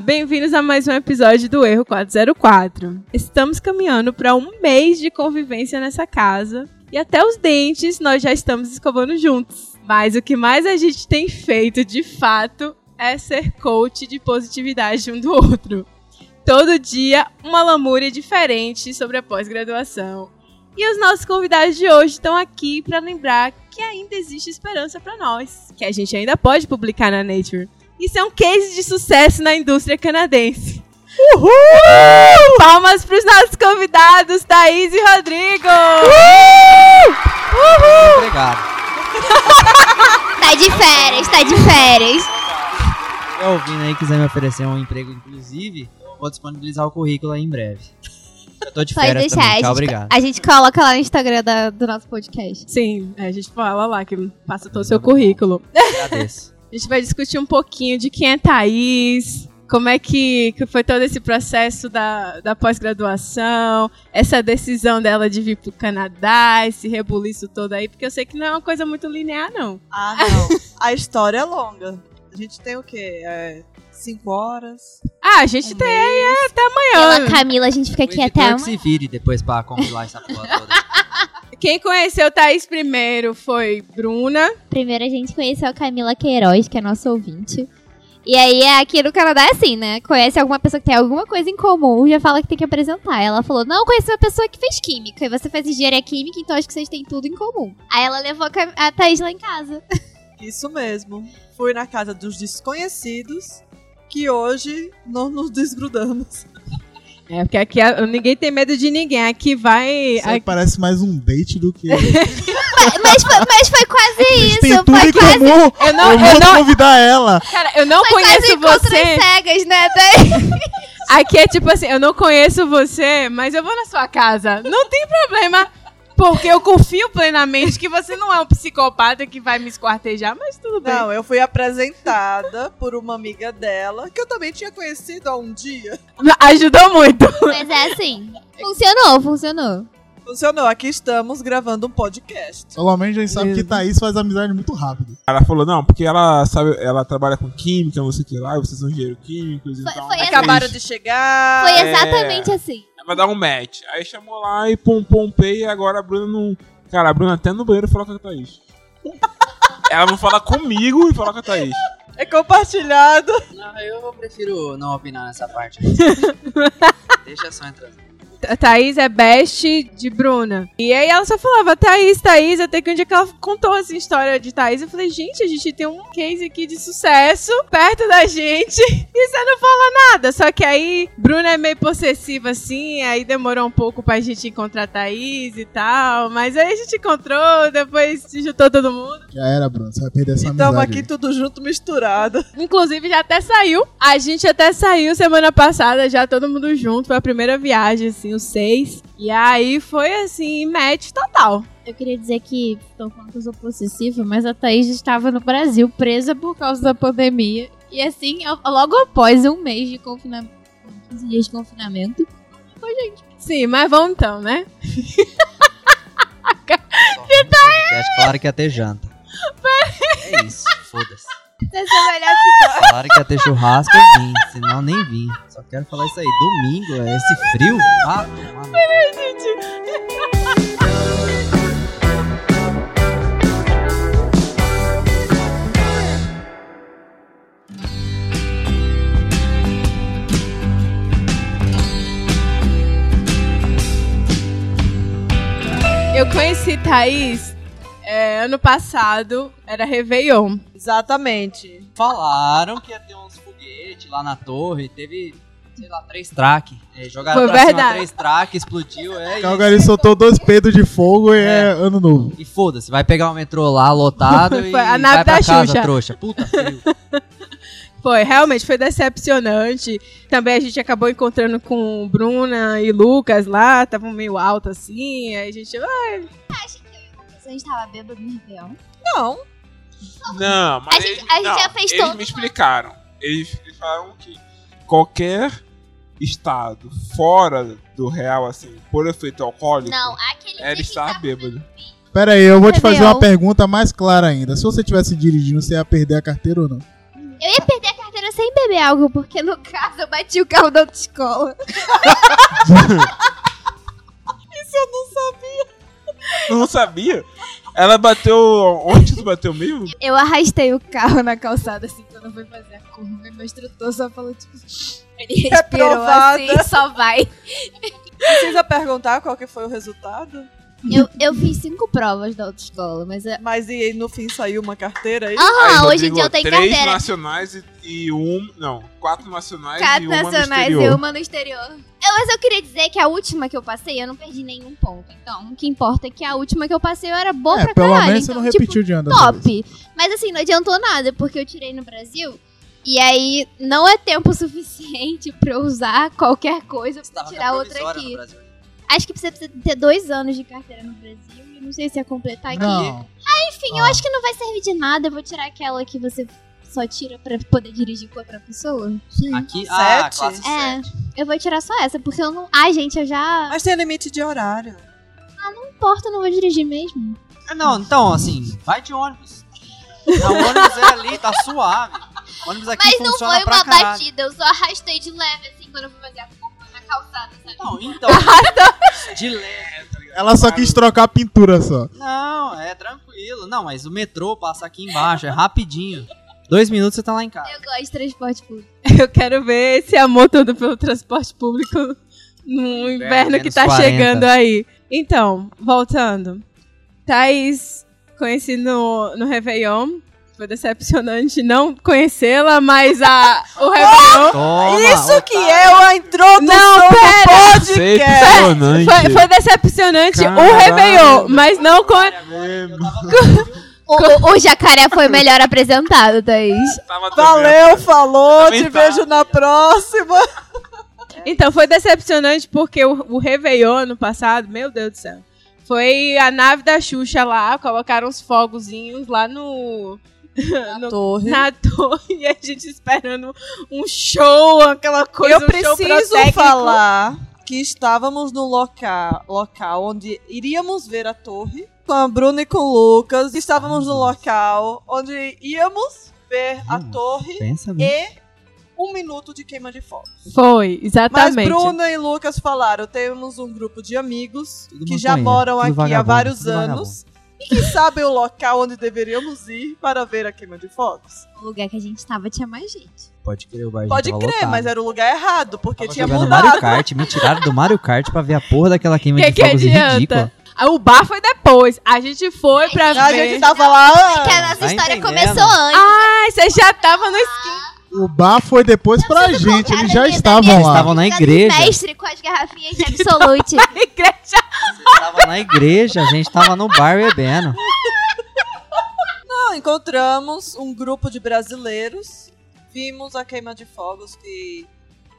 Bem-vindos a mais um episódio do Erro 404. Estamos caminhando para um mês de convivência nessa casa e até os dentes nós já estamos escovando juntos. Mas o que mais a gente tem feito de fato é ser coach de positividade um do outro. Todo dia, uma lamúria diferente sobre a pós-graduação. E os nossos convidados de hoje estão aqui para lembrar que ainda existe esperança para nós, que a gente ainda pode publicar na Nature. Isso é um case de sucesso na indústria canadense. Uhul! Palmas para os nossos convidados, Thaís e Rodrigo! Uhul! Uhul! Obrigado. tá de férias, tá de férias. Se ouvindo aí quiser me oferecer um emprego, inclusive, vou disponibilizar o currículo aí em breve. Eu tô de Pode férias deixar, também, gente, obrigado. a gente coloca lá no Instagram da- do nosso podcast. Sim, é, a gente fala lá que passa todo o seu currículo. Agradeço. A gente vai discutir um pouquinho de quem é Thaís, como é que, que foi todo esse processo da, da pós-graduação, essa decisão dela de vir pro Canadá, esse rebuliço todo aí, porque eu sei que não é uma coisa muito linear, não. Ah, não. A história é longa. A gente tem o quê? É, cinco horas. Ah, a gente tem aí é, até Pela amanhã. Camila, a gente fica O aqui até que se amanhã. vire depois pra compilar essa porra toda. Quem conheceu Thaís primeiro foi Bruna. Primeiro a gente conheceu a Camila Queiroz, que é nossa ouvinte. E aí, aqui no Canadá é assim, né? Conhece alguma pessoa que tem alguma coisa em comum, já fala que tem que apresentar. Ela falou, não, conheci uma pessoa que fez química. E você faz engenharia química, então acho que vocês têm tudo em comum. Aí ela levou a Thaís lá em casa. Isso mesmo. Fui na casa dos desconhecidos, que hoje não nos desgrudamos. É, porque aqui a- ninguém tem medo de ninguém. Aqui vai. Isso aqui- parece mais um date do que. Mas foi, mas foi quase isso. Tem tudo foi em quase, comum. Eu não, eu eu vou não, convidar ela. cara, eu não foi quase conheço encontros você. cegas, né? Daí- Aqui é tipo assim, eu não conheço você, mas eu vou na sua casa. Não tem problema. Porque eu confio plenamente que você não é um psicopata que vai me esquartejar, mas tudo bem. Não, eu fui apresentada por uma amiga dela, que eu também tinha conhecido há um dia. Ajudou muito. Mas é assim. Funcionou, funcionou. Funcionou, aqui estamos gravando um podcast. Normalmente a gente sabe que. Thaís faz amizade muito rápido. Ela falou, não, porque ela sabe, ela trabalha com química, não sei o que lá, vocês são engenheiros químicos, Foi- então. foi ela Acabaram de chegar. Foi é. exatamente assim. Vai dar um match. Aí chamou lá e pum pum pei, e agora a Bruna não. Cara, a Bruna até no banheiro falou com a Thaís. ela não fala comigo e fala com a Thaís. É compartilhado. Não, eu prefiro não opinar nessa parte. Deixa só entrar. A Thaís é best de Bruna. E aí ela só falava, Thaís, Thaís, até que um dia que ela contou essa história de Thaís, eu falei, gente, a gente tem um case aqui de sucesso perto da gente e você não fala nada. Só que aí Bruna é meio possessiva assim, aí demorou um pouco pra gente encontrar a Thaís e tal. Mas aí a gente encontrou, depois se juntou todo mundo. Já era, Bruno. Você vai perder essa Estamos amizade. aqui tudo junto, misturado. Inclusive já até saiu. A gente até saiu semana passada, já todo mundo junto. Foi a primeira viagem, assim, os seis. E aí foi assim, match total. Eu queria dizer que estou falando que eu sou possessiva, mas a Thaís estava no Brasil presa por causa da pandemia. E assim, logo após um mês de confinamento, 15 dias de confinamento, Sim, mas vamos então, né? Podcast, claro que ia ter janta. É isso, foda-se. Essa é a melhor Claro que ia ter churrasco eu vim, senão nem vim. Só quero falar isso aí. Domingo, é esse frio? Ah, no- Eu conheci Thaís é, ano passado, era Réveillon. Exatamente. Falaram que ia ter uns foguetes lá na torre. Teve, sei lá, três track. É, jogaram Foi pra cima verdade. três track, explodiu. É isso. Calgary soltou dois peidos de fogo e é, É. ano novo. E foda-se, vai pegar o metrô lá lotado e a nave vai pra da casa, Xuxa. trouxa. Puta frio. Foi, realmente foi decepcionante. Também a gente acabou encontrando com Bruna e Lucas lá, estavam meio alto assim. Aí a gente. ah, A gente tava bêbado no Réveillon. Não, Não, mas A gente- eles, a gente não, já fez eles me explicaram. Eles, eles falaram que qualquer estado fora do real, assim, por efeito alcoólico, Não, aquele era estar bêbado. Pera aí, eu vou te fazer uma pergunta mais clara ainda. Se você estivesse dirigindo, você ia perder a carteira ou não? Eu ia perder a carteira sem beber álcool, porque no caso eu bati o carro da autoescola. Não sabia? Ela bateu. Onde tu bateu mesmo? Eu arrastei o carro na calçada, assim, quando eu fui fazer a curva. E meu instrutor só falou, tipo... Ele respirou Reprovada. assim, só vai. Precisa perguntar qual que foi o resultado? Eu, eu fiz cinco provas da autoescola, mas... é- Mas e aí, no fim saiu uma carteira aí? Aham, Aí, hoje em dia eu tenho três carteira. nacionais e, e um. Não, quatro nacionais Quatro e uma nacionais no e exterior. uma no exterior. Eu, mas eu queria dizer que a última que eu passei, eu não perdi nenhum ponto. Então, o que importa é que a última que eu passei eu era boa É, pra pelo caralho. menos você então, não tipo, repetiu de ano. dessa top. Mas assim, não adiantou nada, porque eu tirei no Brasil. E aí, não é tempo suficiente pra eu usar qualquer coisa pra Tava tirar outra provisória aqui. no Brasil. Acho que precisa ter dois anos de carteira no Brasil. E não sei se ia completar aqui. Não. Enfim, eu acho que não vai servir de nada. Eu vou tirar aquela que você só tira pra poder dirigir com outra pessoa. Aqui, ah, Sete? classe É. 7. Eu vou tirar só essa, porque eu não. Ai, gente, eu já. Mas tem limite de horário. Não importa, eu não vou dirigir mesmo. Ah, Não, então, assim, vai de ônibus. O ônibus é ali, tá suave. O ônibus aqui Mas não foi pra uma caralho. batida, eu só arrastei de leve, assim, quando eu fui fazer a calçada, sabe? Não, então. de leve. Ela só quis trocar a pintura só. Não, é tranquilo. Não, mas o metrô passa aqui embaixo, é rapidinho. Dois minutos você tá lá em casa. Eu gosto de transporte público. Eu quero ver esse amor todo pelo transporte público no inverno que menos tá 40. chegando aí. Então, voltando. Thaís, conheci no, no Réveillon. Foi decepcionante não conhecê-la, mas a, o Réveillon. Toma, Isso que é a introdução Não, do podcast. Decepcionante. Foi, foi decepcionante o Caralho. Réveillon, mas não com. O, o, o jacaré foi melhor apresentado, Thaís. Tava Valeu, falou, te tá. vejo na próxima. Então, foi decepcionante porque o, o Réveillon ano passado, meu Deus do céu, foi a nave da Xuxa lá, colocaram os fogozinhos lá no. No- Torre. na torre e a gente esperando um show, aquela coisa. Eu um preciso falar que estávamos no local, local onde iríamos ver a torre com a Bruna e com o Lucas. Estávamos no local onde íamos ver a Hum, torre Pensa bem. e um minuto de queima de fogos. Foi, Mas exatamente. Bruna e Lucas falaram, temos um grupo de amigos Tudo que já moram tudo aqui há vários tudo anos e que sabem o local onde deveríamos ir para ver a queima de fogos. O lugar que a gente tava tinha mais gente. Pode crer, o bar Pode tava crer, lotado. mas era o lugar errado, porque Tava tinha jogando mudado. Mario Kart, me tiraram do Mario Kart pra ver a porra daquela queima Que de que fogos adianta? ridícula. Ah, O bar foi depois. A gente foi pra A ver. gente tava lá. Que a nossa tá história entendendo? começou antes. Ai, você já tava no esquina. O bar foi depois pra gente, eles já estavam minha- Eles lá. estavam na igreja. Mestre com as garrafinhas de Absolute. igreja. Tava na igreja, a gente tava no bar bebendo. Não, encontramos um grupo de brasileiros. Vimos a queima de fogos que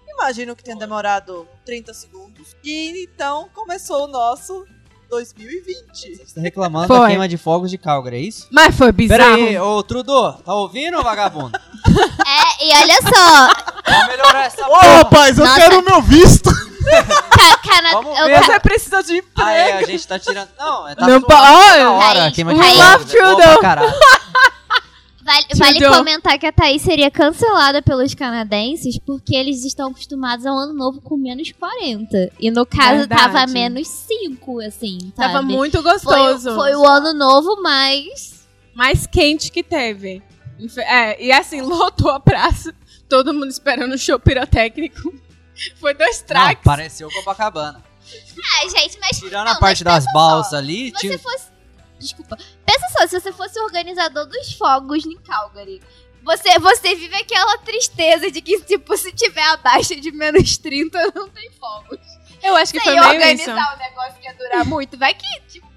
imagino que tenha demorado 30 segundos. E então começou o nosso 2020. Você tá reclamando Foi. da queima de fogos de Calgary, é isso? Mas foi bizarro. aí, ô Trudeau, tá ouvindo, vagabundo? é, e olha só. Vamos melhorar essa Ô, porra. rapaz, eu Nossa. quero o meu visto. Ca, cana, Vamos eu- ver. Você precisa de emprego. Ah, é, a gente tá tirando... Não, é tá Não tá da hora, queima de fogos. Love é boa Trudeau. Vale, vale comentar que a Thaís seria cancelada pelos canadenses porque eles estão acostumados ao ano novo com menos 40. E no caso Verdade. tava menos 5, assim, sabe? Tava muito foi, gostoso. foi o ano novo, mas. mais quente que teve. É, e assim, lotou a praça. Todo mundo esperando o show pirotécnico. Foi dois Não, tracks. pareceu Copacabana. Ai, gente, mas. Tirando Não, a parte das balsas ali, Se você tinha... fosse. Desculpa. Pensa só, se você fosse o organizador dos fogos em Calgary. Você, você vive aquela tristeza de que, tipo, se tiver abaixo de menos 30, não tem fogos. Eu acho que Você foi meio isso. organizar o negócio que ia durar muito. Vai que, tipo,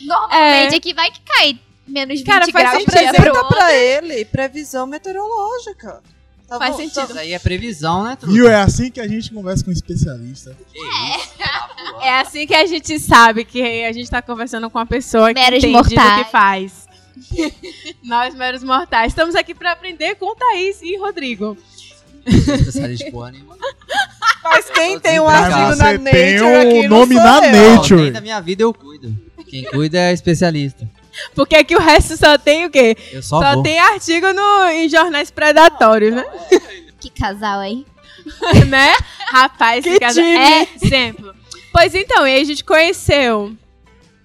normalmente É. aqui vai que cai menos 20 Cara, faz graus pro Apresenta pra ele previsão meteorológica. Tá Faz bom? sentido. Isso aí é previsão, né, Trudeau? Viu? É assim que a gente conversa com um especialista. Isso, tá. É assim que a gente sabe que a gente tá conversando com uma pessoa que Meros entende mortais. que faz. Nós, meros mortais. Estamos aqui pra aprender com Thaís e Rodrigo. Especialista de porra nenhuma. Mas quem tem um artigo na tem Nature o aqui não nome sou na eu. Nature. Nem da minha vida eu cuido. Quem cuida é especialista. Porque aqui o resto só tem o quê? Eu só, Só vou. tem artigo no, em jornais predatórios, né? Que casal, hein? né? Rapaz, Que esse casal time. é exemplo. Pois então, e aí a gente conheceu.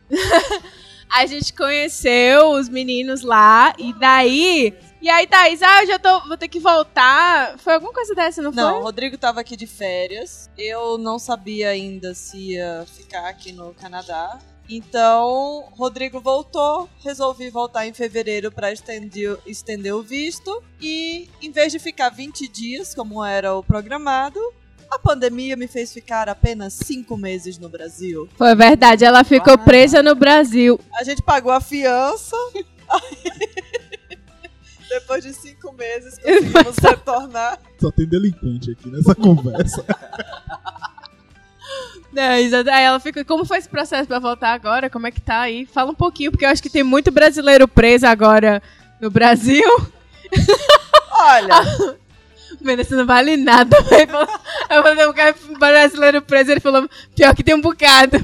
a gente conheceu os meninos lá, e daí. E aí, Thaís, ah, eu já tô, vou ter que voltar. Foi alguma coisa dessa, não, Não, o foi? Rodrigo tava aqui de férias. Eu não sabia ainda se ia ficar aqui no Canadá. Então, Rodrigo voltou, resolvi voltar em fevereiro para estender, estender o visto. E em vez de ficar 20 dias, como era o programado, a pandemia me fez ficar apenas 5 meses no Brasil. Foi verdade, ela ficou presa no Brasil. A gente pagou a fiança. Depois de 5 meses, conseguimos retornar. Só tem delinquente aqui nessa conversa. É, exato. Aí ela fica, como foi esse processo pra voltar agora? Como é que tá aí? Fala um pouquinho, porque eu acho que tem muito brasileiro preso agora no Brasil. Olha, Mano, isso não vale nada. Eu falei, um cara brasileiro preso, ele falou, pior que tem um bocado.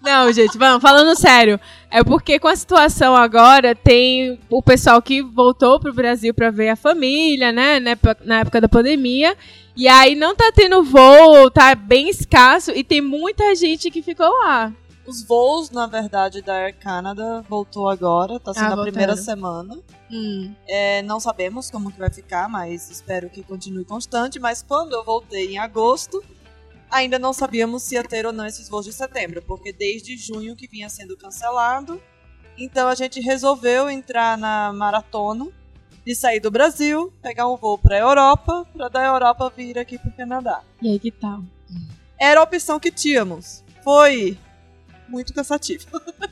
Não, gente, vamos, falando sério. É porque com a situação agora, tem o pessoal que voltou pro Brasil pra ver a família, né? Época, na época da pandemia. E aí não tá tendo voo, tá bem escasso. E tem muita gente que ficou lá. os voos, na verdade, da Air Canada voltou agora. Tá sendo Ah, a voltaram. primeira semana. Hum. É, não sabemos como que vai ficar, mas espero que continue constante. Mas quando eu voltei em agosto, ainda não sabíamos se ia ter ou não esses voos de setembro, porque desde junho que vinha sendo cancelado. Então a gente resolveu entrar na maratona de sair do Brasil, pegar um voo para Europa, para da Europa vir aqui para o Canadá. E aí, que tal? Era a opção que tínhamos. Foi muito cansativo.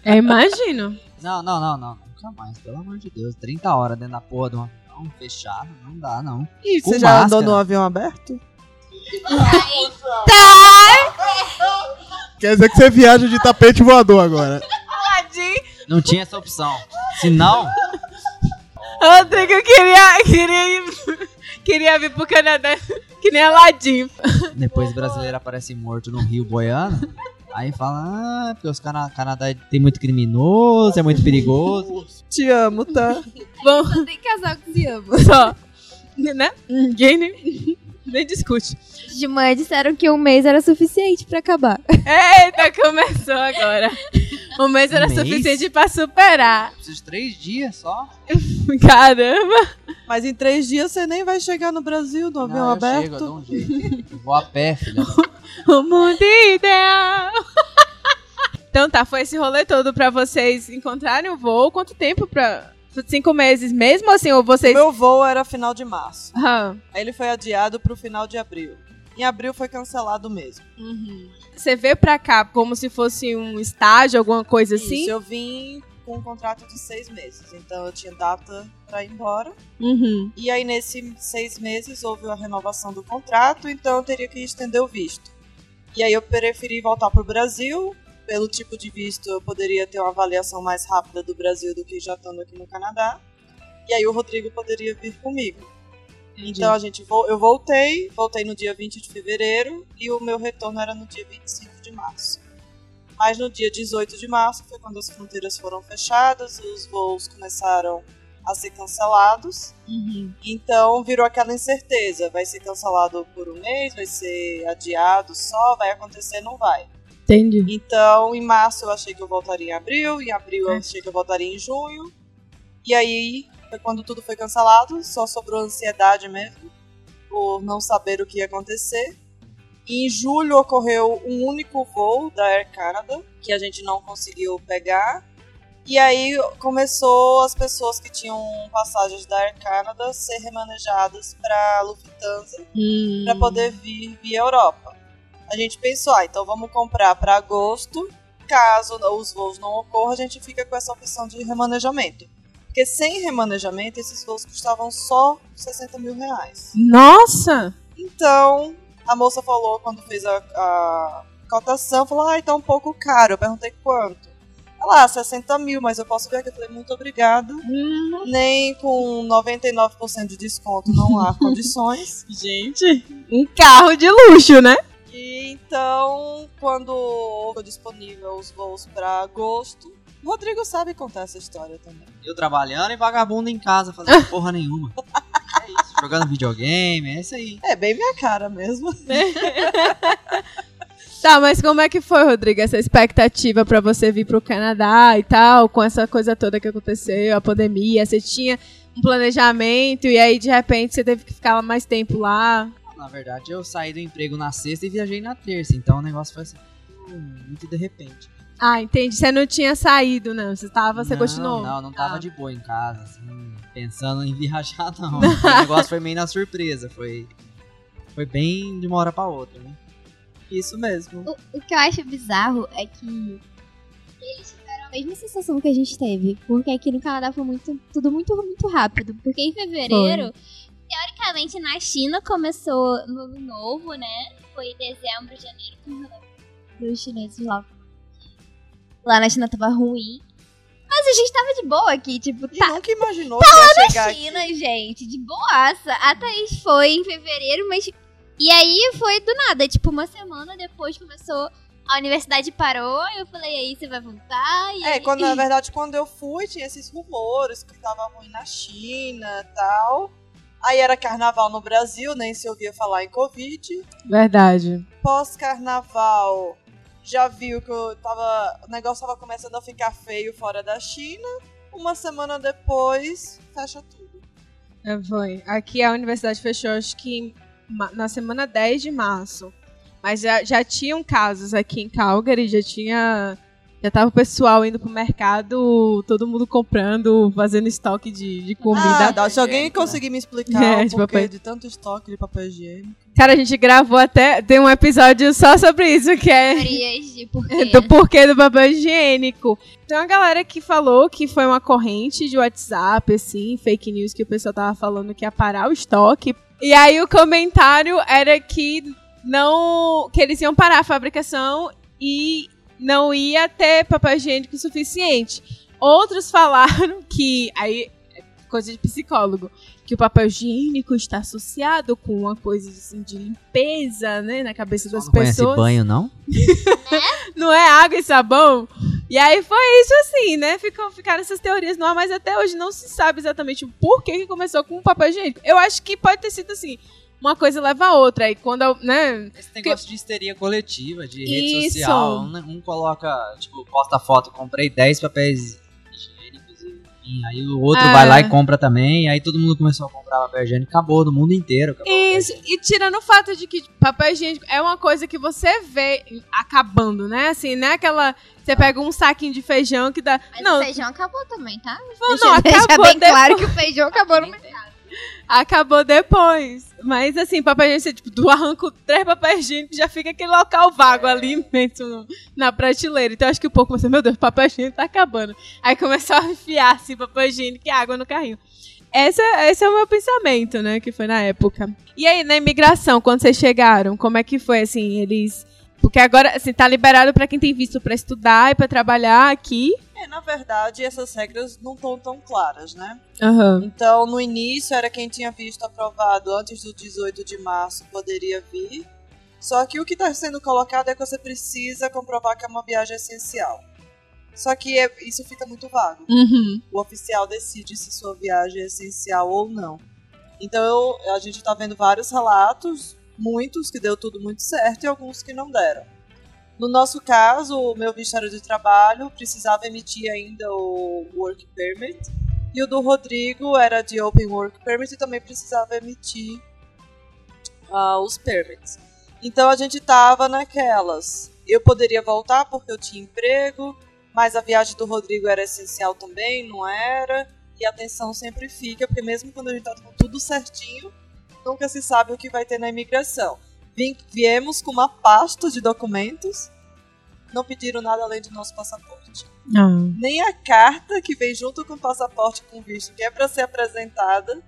Eu imagino. Não, não, não, não. Nunca mais, pelo amor de Deus. 30 horas dentro da porra de um avião fechado, não dá, não. E Com você já andou no avião aberto? Quer dizer que você viaja de tapete voador agora. Não tinha essa opção. Se não, Rodrigo queria, queria, ir, queria vir pro Canadá que nem Aladim. depois o brasileiro aparece morto no Rio boiando. Aí fala, ah, porque os cana Canadá tem muito criminoso, é muito perigoso. Te amo, tá? Bom, Só tem casal que se ama. só. Né? Ninguém nem, nem discute. De manhã disseram que um mês era suficiente pra acabar. Eita, começou agora. O mês era Um mês? suficiente pra superar. Preciso de três dias só. Caramba. Mas em três dias você nem vai chegar no Brasil no avião não, aberto. chego, eu dou um jeito. Eu vou a pé, filha. O mundo ideal. Então tá, foi esse rolê todo pra vocês encontrarem o voo. Quanto tempo pra... Cinco meses mesmo assim? Ou O vocês... meu voo era final de março. Aham. Aí ele foi adiado pro final de abril. Em abril foi cancelado mesmo. Uhum. Você veio pra cá como se fosse um estágio, alguma coisa assim? Isso, eu vim com um contrato de seis meses. Então eu tinha data pra ir embora. Uhum. E aí, nesses seis meses, houve a renovação do contrato, então eu teria que estender o visto. E aí eu preferi voltar pro Brasil. Pelo tipo de visto, eu poderia ter uma avaliação mais rápida do Brasil do que já estando aqui no Canadá. E aí o Rodrigo poderia vir comigo. Então a gente vo- eu voltei, voltei no dia 20 de fevereiro e o meu retorno era no dia 25 de março. Mas no dia 18 de março foi quando as fronteiras foram fechadas, os voos começaram a ser cancelados. Uhum. Então virou aquela incerteza: vai ser cancelado por um mês, vai ser adiado só, vai acontecer, não vai. Entendi. Então em março eu achei que eu voltaria em abril, em abril eu achei que eu voltaria em junho. E aí foi quando tudo foi cancelado, só sobrou ansiedade mesmo, por não saber o que ia acontecer. E em julho ocorreu um único voo da Air Canada, que a gente não conseguiu pegar. E aí começou as pessoas que tinham passagens da Air Canada ser remanejadas para Lufthansa Hum. para poder vir via Europa. A gente pensou, ah, então vamos comprar para agosto. Caso os voos não ocorram, a gente fica com essa opção de remanejamento. Porque sem remanejamento, esses voos custavam só 60 mil reais. Nossa! Então, a moça falou, quando fez a, a cotação, falou, ah, tá um pouco caro. Eu perguntei quanto. Ela, ah, 60 mil, mas eu posso ver aqui. Eu falei, muito obrigada. Hum, Nem com 99% de desconto não há condições. gente, um carro de luxo, né? Então, quando ficou disponível os voos para agosto, O Rodrigo sabe contar essa história também. Eu trabalhando e vagabundo em casa, fazendo porra nenhuma. É isso, jogando videogame, é isso aí. É bem minha cara mesmo. Tá, mas como é que foi, Rodrigo, essa expectativa pra você vir pro Canadá e tal, com essa coisa toda que aconteceu, a pandemia, você tinha um planejamento e aí de repente você teve que ficar mais tempo lá. Na verdade, eu saí do emprego na sexta e viajei na terça, então o negócio foi assim, hum, muito de repente. Ah, entendi. Você não tinha saído, não. Você tava, você não, continuou. Não, não tava Ah. de boa em casa, assim, pensando em viajar, não. o negócio foi meio na surpresa, foi, foi bem de uma hora pra outra, né? Isso mesmo. O, o que eu acho bizarro é que eles tiveram a mesma sensação que a gente teve. Porque aqui no Canadá foi muito, tudo muito, muito rápido. Porque em fevereiro, teoricamente na China começou no ano novo, né? Foi em dezembro, janeiro, que o dos chineses lá. Lá na China tava ruim. Mas a gente tava de boa aqui, tipo, tá. nunca imaginou que ia chegar aqui. China, gente, de boaça. A Thaís foi em fevereiro, mas. E aí foi do nada, tipo, uma semana depois começou. A universidade parou, eu falei, aí você vai voltar? É, aí... quando, na verdade, quando eu fui, tinha esses rumores que tava ruim na China e tal. Aí era carnaval no Brasil, nem se ouvia falar em Covid. Verdade. Pós-carnaval, já viu que eu tava, o negócio tava começando a ficar feio fora da China. Uma semana depois, fecha tudo. É, foi. Aqui a universidade fechou, acho que na semana 10 de março. Mas já, já tinham casos aqui em Calgary, já tinha. Já tava o pessoal indo pro mercado, todo mundo comprando, fazendo estoque de, de Ah, comida. dá, se alguém conseguir me explicar É, o de porquê papel- de tanto estoque de papel higiênico. Cara, a gente gravou até. Tem um episódio só sobre isso, que é. De porquê. Do porquê do papel higiênico. Tem uma galera que falou que foi uma corrente de WhatsApp, assim, fake news, que o pessoal tava falando que ia parar o estoque. E aí o comentário era que não. que eles iam parar a fabricação e não ia ter papel higiênico suficiente. Outros falaram que. Aí, é coisa de psicólogo. Que o papel higiênico está associado com uma coisa assim, de limpeza, né? Na cabeça das Não pessoas banho, não? não é água e sabão. E aí foi isso assim, né? Ficam, ficaram essas teorias no ar, mas até hoje não se sabe exatamente o porquê que começou com o papel higiênico. Eu acho que pode ter sido assim, uma coisa leva a outra. Aí quando, né? Esse negócio de histeria coletiva, de rede Isso. social. Um, um coloca, tipo, posta foto, comprei 10 papéis higiênicos e enfim, aí o outro É. vai lá e compra também, aí todo mundo começou a comprar papel higiênico, acabou no mundo inteiro. Acabou Isso, e tirando o fato de que papel higiênico é uma coisa que você vê acabando, né? Assim, não é aquela. Você pega um saquinho de feijão que dá. Mas não, o feijão acabou também, tá? não, Deixa não, acabou bem depois. claro que o feijão acabou no mercado. Acabou depois. Mas assim, papel higiênico, você, tipo, do arranco três papéis higiênicos, já fica aquele local vago ali na prateleira. Então acho que o povo começou, meu Deus, papel higiênico tá acabando. Aí começou a enfiar assim, papel higiênico e água no carrinho. Essa, esse é o meu pensamento, né? Que foi na época. E aí, na imigração, quando vocês chegaram, como é que foi, assim, eles... Porque agora, assim, tá liberado pra quem tem visto pra estudar e pra trabalhar aqui. É, na verdade, essas regras não estão tão claras, né? Aham. Então, no início, era quem tinha visto aprovado antes do 18 de março poderia vir. Só que o que está sendo colocado é que você precisa comprovar que é uma viagem essencial. Só que é- isso fica muito vago. Uhum. O oficial decide se sua viagem é essencial ou não. Então, eu- a gente está vendo vários relatos, muitos que deu tudo muito certo e alguns que não deram. No nosso caso, o meu era de trabalho, precisava emitir ainda o Work Permit. E o do Rodrigo era de Open Work Permit e também precisava emitir ah, os permits. Então a gente tava naquelas. Eu poderia voltar porque eu tinha emprego, mas a viagem do Rodrigo era essencial também, não era? E a atenção sempre fica, porque mesmo quando a gente tá com tudo certinho, nunca se sabe o que vai ter na imigração. Vim- viemos com uma pasta de documentos, não pediram nada além do nosso passaporte Ah. nem a carta que vem junto com o passaporte com visto, que é para ser apresentada,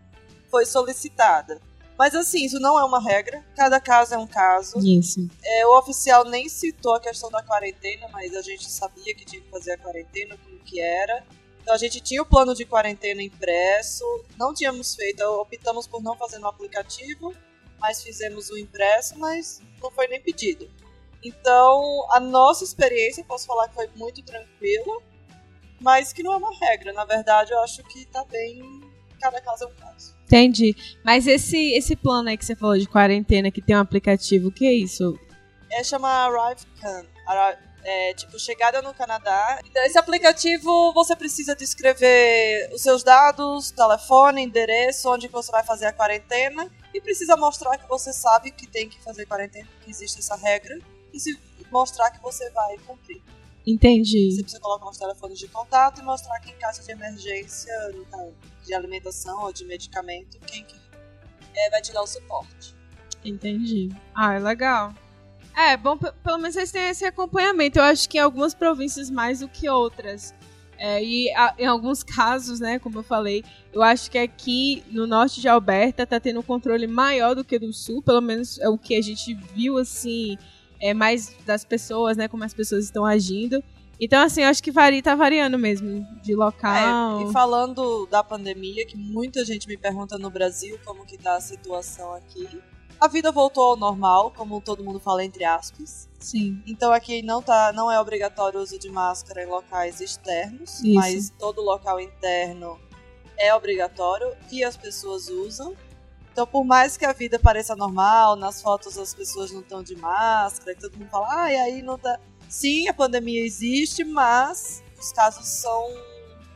foi solicitada. Mas assim, isso não é uma regra, cada caso é um caso. Isso. É, o oficial nem citou a questão da quarentena, mas a gente sabia que tinha que fazer a quarentena, como que era. Então a gente tinha o plano de quarentena impresso, não tínhamos feito, optamos por não fazer no aplicativo, mas fizemos o impresso, mas não foi nem pedido. Então, a nossa experiência, posso falar que foi muito tranquila. mas que não é uma regra. Na verdade, eu acho que tá bem. Cada caso é um caso. Entendi. Mas esse, esse plano aí que você falou de quarentena, que tem um aplicativo, o que é isso? É chama ArriveCan. Arri- É, tipo, chegada no Canadá. Então, esse aplicativo você precisa descrever os seus dados, telefone, endereço, onde você vai fazer a quarentena. E precisa mostrar que você sabe que tem que fazer quarentena, que existe essa regra. E se mostrar que você vai cumprir. Você Entendi. precisa colocar os telefones de contato e mostrar que em caso de emergência, caso de alimentação ou de medicamento, quem que é, vai te dar o suporte. Entendi. Ah, é legal. É, bom, pe- pelo menos vocês têm esse acompanhamento. Eu acho que em algumas províncias mais do que outras. É, e a- em alguns casos, né, como eu falei, eu acho que aqui no norte de Alberta tá tendo um controle maior do que do sul, pelo menos é o que a gente viu, assim, é mais das pessoas, né, como as pessoas estão agindo. Então, assim, eu acho que varia, tá variando mesmo, de local. É, e falando da pandemia, que muita gente me pergunta no Brasil como que tá a situação aqui. A vida voltou ao normal, como todo mundo fala entre aspas. Sim. Então aqui não tá, não é obrigatório o uso de máscara em locais externos, Isso. mas todo local interno é obrigatório e as pessoas usam. Então, por mais que a vida pareça normal, nas fotos as pessoas não estão de máscara, que todo mundo fala, ah, e aí não tá. Sim, a pandemia existe, mas os casos são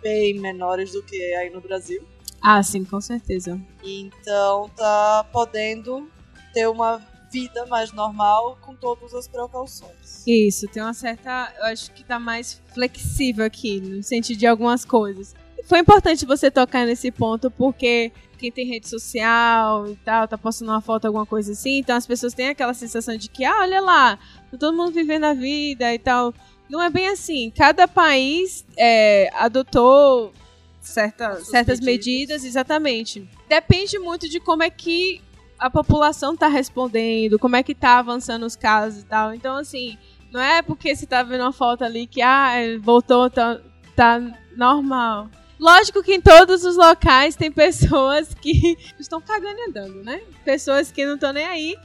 bem menores do que aí no Brasil. Ah, sim, com certeza. Então tá podendo ter uma vida mais normal com todas as precauções. Isso, tem uma certa. Eu acho que tá mais flexível aqui, no sentido de algumas coisas. Foi importante você tocar nesse ponto, porque quem tem rede social e tal, tá postando uma foto, alguma coisa assim, então as pessoas têm aquela sensação de que, ah, olha lá, tá todo mundo vivendo a vida e tal. Não é bem assim. Cada país é, adotou certa, certas medidas. medidas, exatamente. Depende muito de como é que a população tá respondendo, como é que tá avançando os casos e tal. Então, assim, não é porque você tá vendo uma foto ali que, ah, voltou, tá, tá normal. Lógico que em todos os locais tem pessoas que estão cagando e andando, né? Pessoas que não estão nem aí.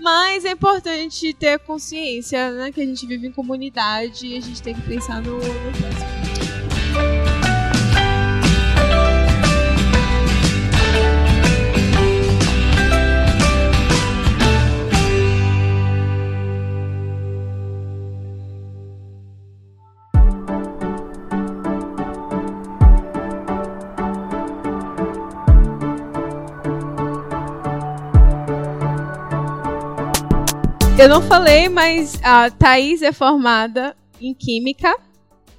Mas é importante ter consciência, né? Que a gente vive em comunidade e a gente tem que pensar no, no próximo. Eu não falei, mas a Thaís é formada em Química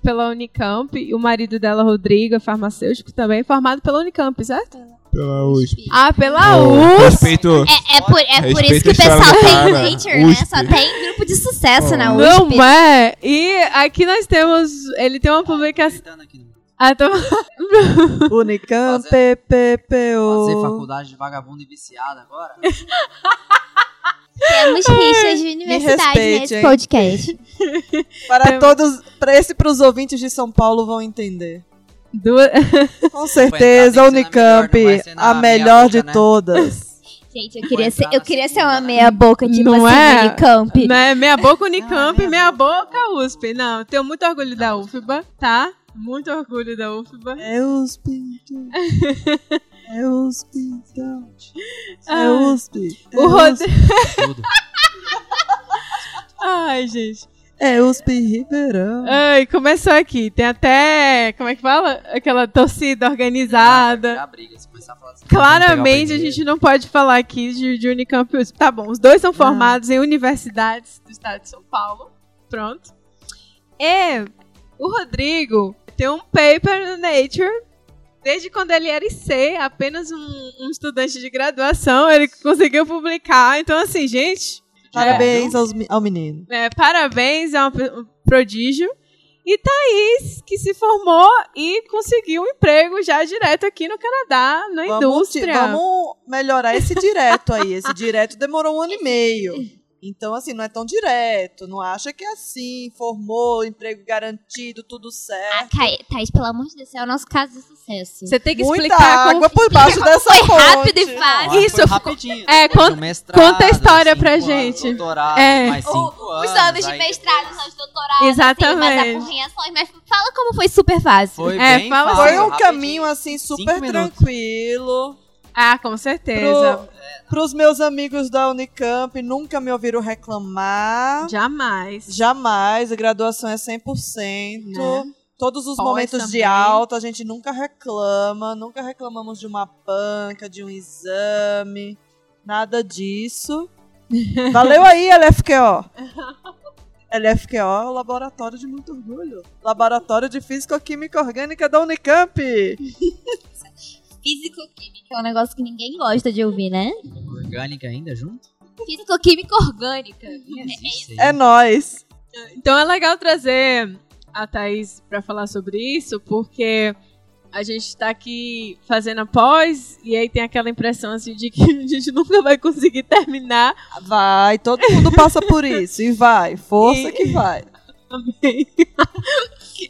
pela Unicamp e o marido dela, Rodrigo, é farmacêutico também, formado pela Unicamp, certo? Pela USP. Ah, pela Ô, USP! Respeito. É, é por, é por isso que o pessoal tem. Nature, né? Só tem grupo de sucesso Oh. na USP. Não é? E aqui nós temos. Ele tem uma publicação. No- Ah, tô... Unicamp, PPPO. Fazer faculdade de vagabundo e viciado agora? Temos rixas de universidade nesse hein? podcast. Para todos, para esse para os ouvintes de São Paulo vão entender. duas... Com certeza, a ser na Unicamp, melhor, não ser na a meia melhor boca, de né? todas. Gente, eu queria, ser, eu queria ser uma né? meia boca, tipo Não assim, é? Unicamp. né? Meia boca Unicamp, Ah, meia boca USP. Não, tenho muito orgulho da UFBA, tá? Muito orgulho da UFBA. É USP. É USP. então. É Ah. USP. É O Rodrigo. Ai, gente. É USP Ribeirão. Ai, começou aqui. Tem até. Como é que fala? Aquela torcida Ah, organizada. virar briga, se começar a falar assim, Claramente a gente não pode falar aqui de, de Unicamp e USP. Tá bom, os dois são formados em universidades do estado de São Paulo. Pronto. E o Rodrigo tem um paper no Nature. Desde quando ele era IC, apenas um, um estudante de graduação, ele conseguiu publicar. Então, assim, gente, Parabéns aos mi- ao menino. é, parabéns, é um, um prodígio. E Thaís, que se formou e conseguiu um emprego já direto aqui no Canadá, na Vamos, indústria. ti- vamos melhorar esse direto aí. Esse direto demorou um ano e meio. Então, assim, não é tão direto. Não acha que é assim, formou, emprego garantido, tudo Ah, certo. Thaís, Thaís, pelo amor de Deus, é o nosso caso de sucesso. Você tem que Muita explicar água como... por baixo dessa Foi ponte. rápido e fácil. Isso, rapidinho. é, conta- mestrado, conta a história cinco pra anos, gente. Doutorado, É. mais cinco O, anos. anos, anos, de mestrado, depois- anos de doutorado, Exatamente. assim, apurrinhações, mas fala como foi super fácil. Foi É, bem fala fácil, Foi um rapidinho. caminho assim super tranquilo. Ah, com certeza. Para os meus amigos da Unicamp, nunca me ouviram reclamar. Jamais. Jamais. A graduação é 100%. Né? Todos os Pós momentos de também. alta, a gente nunca reclama. Nunca reclamamos de uma panca, de um exame. Nada disso. Valeu aí, LFQO. LFQO é o Laboratório de Muito Orgulho. Laboratório de Físico-Química Orgânica da Unicamp. Físico-química é um negócio que ninguém gosta de ouvir, né? Orgânica ainda junto? Físico-química orgânica. Existe É aí. nóis. Então é legal trazer a Thaís pra falar sobre isso, porque a gente tá aqui fazendo a pós e aí tem aquela impressão assim de que a gente nunca vai conseguir terminar. Vai, todo mundo passa por isso. E vai, força E- que vai.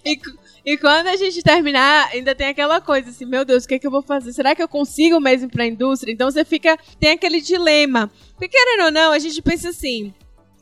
e, cu- e quando a gente terminar, ainda tem aquela coisa assim, meu Deus, o que, é que eu vou fazer? Será que eu consigo mesmo ir pra indústria? Então você fica, tem aquele dilema. Porque querendo ou não, a gente pensa assim,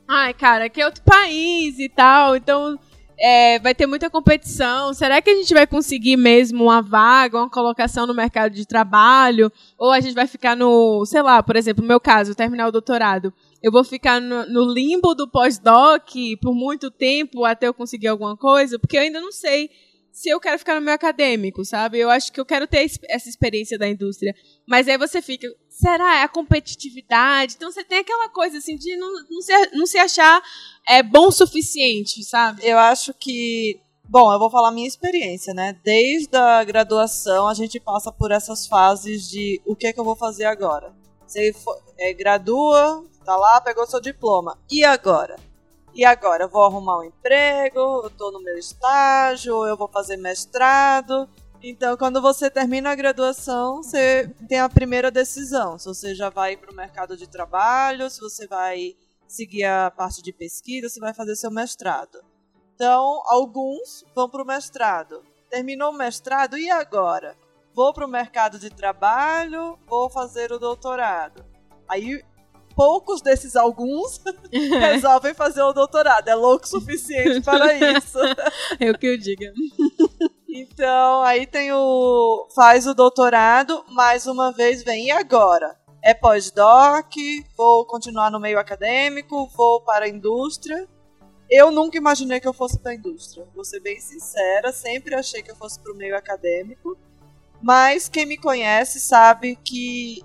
ai cara, aqui é outro país e tal, então é, vai ter muita competição. Será que a gente vai conseguir mesmo uma vaga, uma colocação no mercado de trabalho? Ou a gente vai ficar no, sei lá, por exemplo, no meu caso, terminar o doutorado. Eu vou ficar no, no limbo do pós-doc por muito tempo até eu conseguir alguma coisa, porque eu ainda não sei se eu quero ficar no meio acadêmico, sabe? Eu acho que eu quero ter es- essa experiência da indústria. Mas aí você fica, será? É a competitividade? Então você tem aquela coisa assim de não, não, se, não se achar é, bom o suficiente, sabe? Eu acho que. Bom, eu vou falar minha experiência, né? Desde a graduação, a gente passa por essas fases de o que é que eu vou fazer agora. Você fo- é, gradua, tá lá, pegou seu diploma. E agora? E agora? Eu vou arrumar um emprego, eu tô no meu estágio, eu vou fazer mestrado. Então, quando você termina a graduação, você tem a primeira decisão. Se você já vai para o mercado de trabalho, se você vai seguir a parte de pesquisa, se vai fazer seu mestrado. Então, alguns vão para o mestrado. Terminou o mestrado, e agora? Vou para o mercado de trabalho, vou fazer o doutorado. Aí, poucos desses alguns resolvem fazer o doutorado. É louco o suficiente para isso. Eu que eu diga. Então, aí tem o. faz o doutorado, mais uma vez vem, e agora? É pós-doc, vou continuar no meio acadêmico, vou para a indústria. Eu nunca imaginei que eu fosse para a indústria. Vou ser bem sincera, sempre achei que eu fosse para o meio acadêmico. Mas quem me conhece sabe que